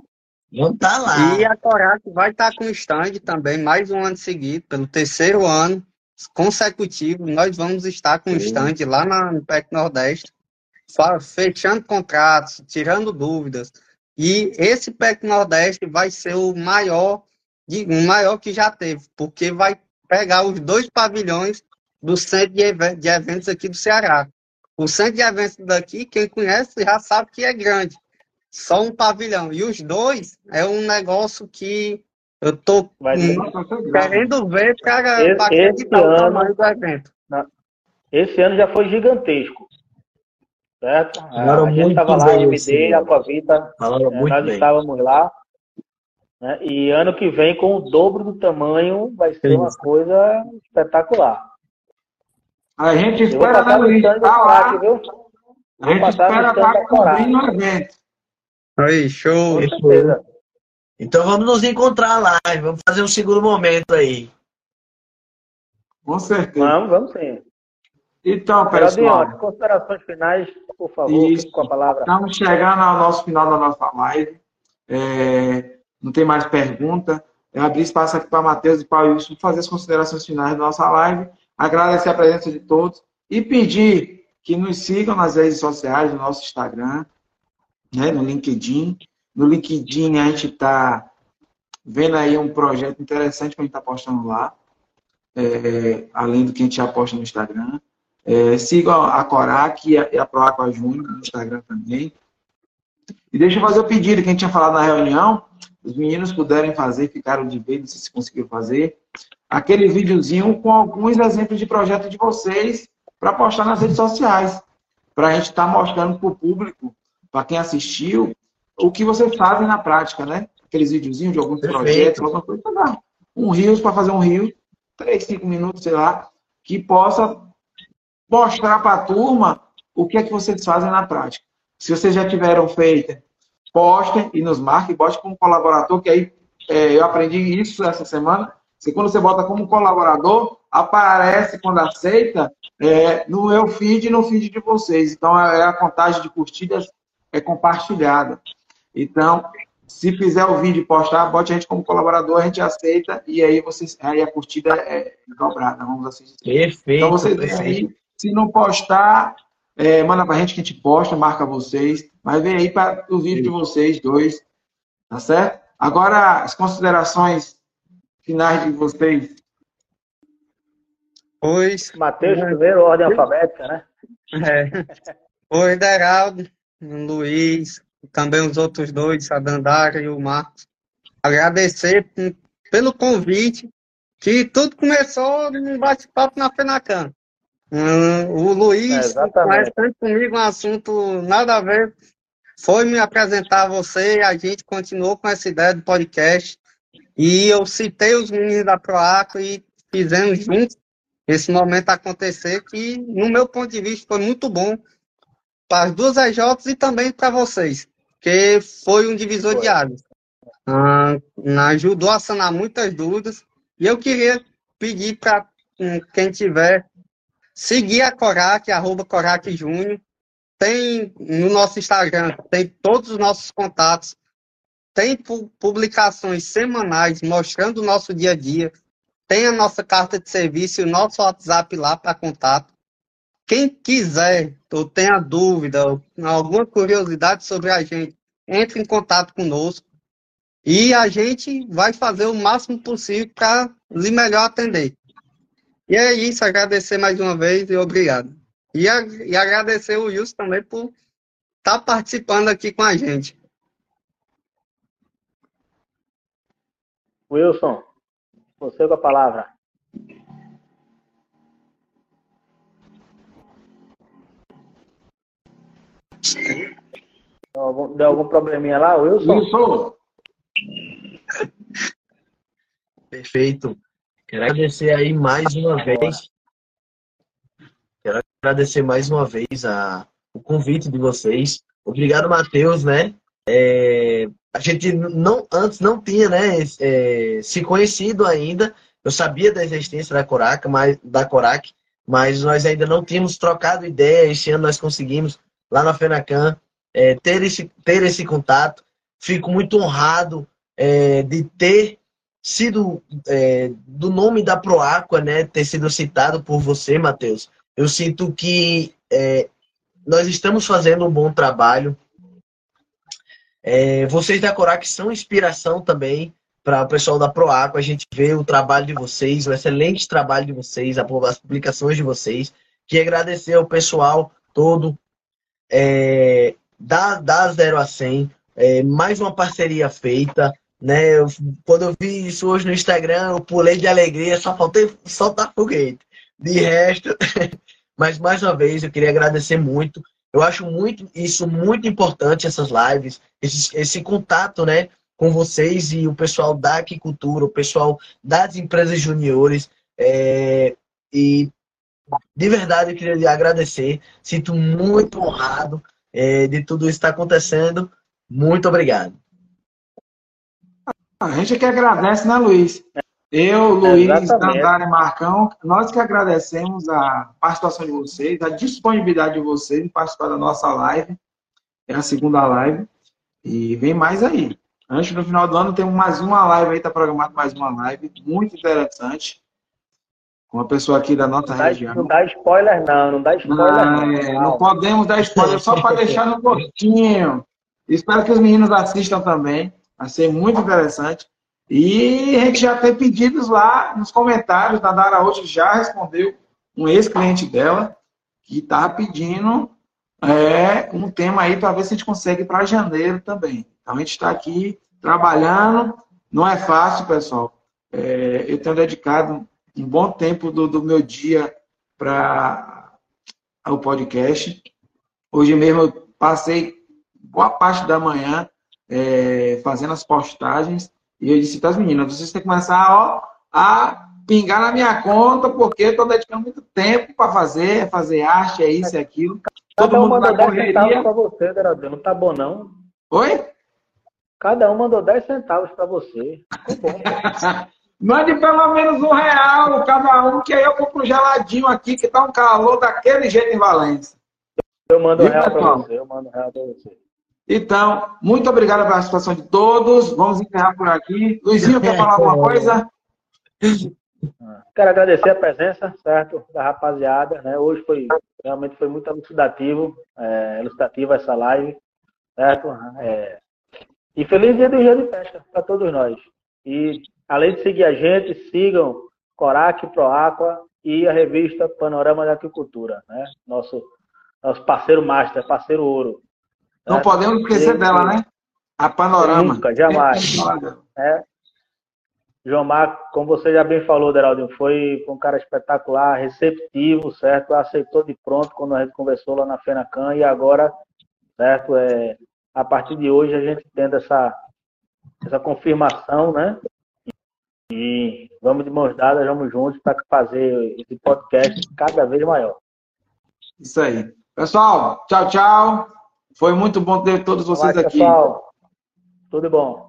Não tá lá. E a Corac vai estar com stand também, mais um ano seguido, pelo terceiro ano consecutivo. Nós vamos estar com Sim. stand lá na, no PEC Nordeste, fechando contratos, tirando dúvidas. E esse PEC Nordeste vai ser o maior, de- o maior que já teve, porque vai pegar os dois pavilhões do centro de, eve- de eventos aqui do Ceará. O centro de eventos daqui, quem conhece já sabe que é grande só um pavilhão. E os dois é um negócio que eu tô querendo ver para acreditar o ano- tamanho do evento. Esse ano já foi gigantesco. Certo? Falaram a gente estava lá, bem MD. Aquavita, É, muito nós bem. estávamos lá. Né, E ano que vem, com o dobro do tamanho, vai ser uma coisa espetacular. A gente espera dar Luiz, stand do tá viu? A gente espera estar cobrindo o evento. Aí, show. Com certeza. Então vamos nos encontrar lá. e Vamos fazer um segundo momento aí. Com certeza. Vamos, vamos sim. Então, pessoal, considerações finais, por favor, Isso. com a palavra. estamos chegando ao nosso final da nossa live. É, não tem mais pergunta. Eu abri espaço aqui para Matheus e para Wilson fazer as considerações finais da nossa live. Agradecer a presença de todos e pedir que nos sigam nas redes sociais, no nosso Instagram, né, no LinkedIn. No LinkedIn a gente está vendo aí um projeto interessante que a gente está postando lá, é, além do que a gente já posta no Instagram. É, sigam a Corac e a, e a Júnior no Instagram também. E deixa eu fazer o pedido que a gente tinha falado na reunião. Os meninos puderem fazer, ficaram de ver, não sei se conseguiram fazer. Aquele videozinho com alguns exemplos de projeto de vocês para postar nas redes sociais. Para a gente estar mostrando para o público, para quem assistiu, o que vocês fazem na prática, né? Aqueles videozinhos de alguns Perfeito. projetos, alguma coisa. Tá um Rios para fazer um Rio, 3, 5 minutos, sei lá, que possa mostrar para a turma o que é que vocês fazem na prática. Se vocês já tiveram feito, postem e nos marquem, bote como colaborador, que aí é, eu aprendi isso essa semana. Se quando você bota como colaborador, aparece quando aceita é, no meu feed e no feed de vocês. Então, é a contagem de curtidas é compartilhada. Então, se fizer o vídeo e postar, bote a gente como colaborador, a gente aceita e aí vocês, aí a curtida é dobrada, vamos assim dizer. Perfeito. Então vocês aí, se não postar, é, manda pra gente que a gente posta, marca vocês, mas vem aí para o vídeo de vocês dois, tá certo? Agora, as considerações finais de vocês. Pois. Matheus, primeiro, ordem alfabética, né? É. Oi, Deraldo, Luiz, também os outros dois, a Dandara e o Marcos. Agradecer pelo convite, que tudo começou no bate-papo na FENACAM. Hum, o Luiz é, conhece comigo um assunto nada a ver. Foi me apresentar a você, a gente continuou com essa ideia do podcast. E eu citei os meninos da Proaco e fizemos juntos esse momento acontecer, que, no meu ponto de vista, foi muito bom para as duas EJs e também para vocês, que foi um divisor foi. de águas. Ah, ajudou a sanar muitas dúvidas. E eu queria pedir para hum, quem tiver seguir a Corac, arroba Corac Júnior. Tem no nosso Instagram, tem todos os nossos contatos. Tem publicações semanais mostrando o nosso dia a dia. Tem a nossa carta de serviço e o nosso WhatsApp lá para contato. Quem quiser ou tenha dúvida, ou alguma curiosidade sobre a gente, entre em contato conosco e a gente vai fazer o máximo possível para lhe melhor atender. E é isso, agradecer mais uma vez e obrigado. E, a, e agradecer o Wilson também por estar tá participando aqui com a gente. Wilson, você com a palavra. Deu algum, deu algum probleminha lá, Wilson? Wilson! Perfeito. Quero agradecer aí mais uma vez. Quero agradecer mais uma vez a, o convite de vocês. Obrigado, Matheus, né? É, a gente não, antes não tinha né, é, se conhecido ainda. Eu sabia da existência da Corac, mas, da Corac, mas nós ainda não tínhamos trocado ideia. Esse ano nós conseguimos lá na FENACAM, é, ter, esse, ter esse contato. Fico muito honrado é, de ter sido é, do nome da Proaqua, né, ter sido citado por você, Matheus. Eu sinto que é, nós estamos fazendo um bom trabalho. É, vocês da Corac são inspiração também para o pessoal da Proaqua. A gente vê o trabalho de vocês, o excelente trabalho de vocês, as publicações de vocês. Que agradecer ao pessoal todo é, da, da 0 a 100, é, mais uma parceria feita, né? Eu, quando eu vi isso hoje no Instagram, eu pulei de alegria, só faltei soltar foguete. De resto, mas mais uma vez eu queria agradecer muito. Eu acho muito isso muito importante essas lives, esse, esse contato, né, com vocês e o pessoal da aquicultura, o pessoal das empresas juniores. É, e de verdade, eu queria lhe agradecer. Sinto muito honrado é, de tudo isso estar acontecendo. Muito obrigado. A gente é que agradece, né, Luiz? Eu, Luiz, Dandara e Marcão, nós que agradecemos a participação de vocês, a disponibilidade de vocês em participar da nossa live. É a segunda live. E vem mais aí. Antes do final do ano, temos mais uma live aí, está programado mais uma live, muito interessante uma pessoa aqui da nossa não região. Dá, não dá spoiler, não, não dá spoiler. Não, não, é, não podemos dar spoiler, só para deixar no gostinho. Espero que os meninos assistam também, vai ser muito interessante. E a gente já tem pedidos lá nos comentários, a Dara hoje já respondeu um ex-cliente dela que está pedindo é, um tema aí para ver se a gente consegue para janeiro também. Então a gente está aqui trabalhando, não é fácil, pessoal. É, eu tenho dedicado um bom tempo do, do meu dia para o podcast. Hoje mesmo eu passei boa parte da manhã é, fazendo as postagens E eu disse para as meninas, vocês têm que começar ó, a pingar na minha conta, porque estou dedicando muito tempo para fazer, é fazer arte, é isso, é aquilo. Cada Todo um mundo mandou 10 centavos para você, Geraldinho. Não tá bom, não? Oi? Cada um mandou 10 centavos para você. Ficou bom. Mande pelo menos um real cada um, que aí eu compro um geladinho aqui, que tá um calor daquele jeito em Valência. Eu mando um real para você, eu mando um real para você. Então, muito obrigado pela participação de todos. Vamos encerrar por aqui. Luizinho, quer falar alguma coisa? Quero agradecer a presença, certo, da rapaziada. Né? Hoje foi realmente foi muito elucidativo, é, elucidativa essa live, certo? É, e feliz dia do dia de pesca para todos nós. E além de seguir a gente, sigam Corac, Proaqua e a revista Panorama da Agricultura, né? Nosso, nosso parceiro master, parceiro ouro. Não né? podemos esquecer dela, né? A Panorama. Nunca, jamais. É, João Marco, como você já bem falou, Deraldinho, foi um cara espetacular, receptivo, certo? Aceitou de pronto quando a gente conversou lá na FENACAN e agora, certo? É, a partir de hoje a gente tendo essa, essa confirmação, né? E vamos de mãos dadas, vamos juntos para fazer esse podcast cada vez maior. Isso aí. Pessoal, tchau, tchau. Foi muito bom ter todos vocês Olá, aqui. Pessoal, tudo bom.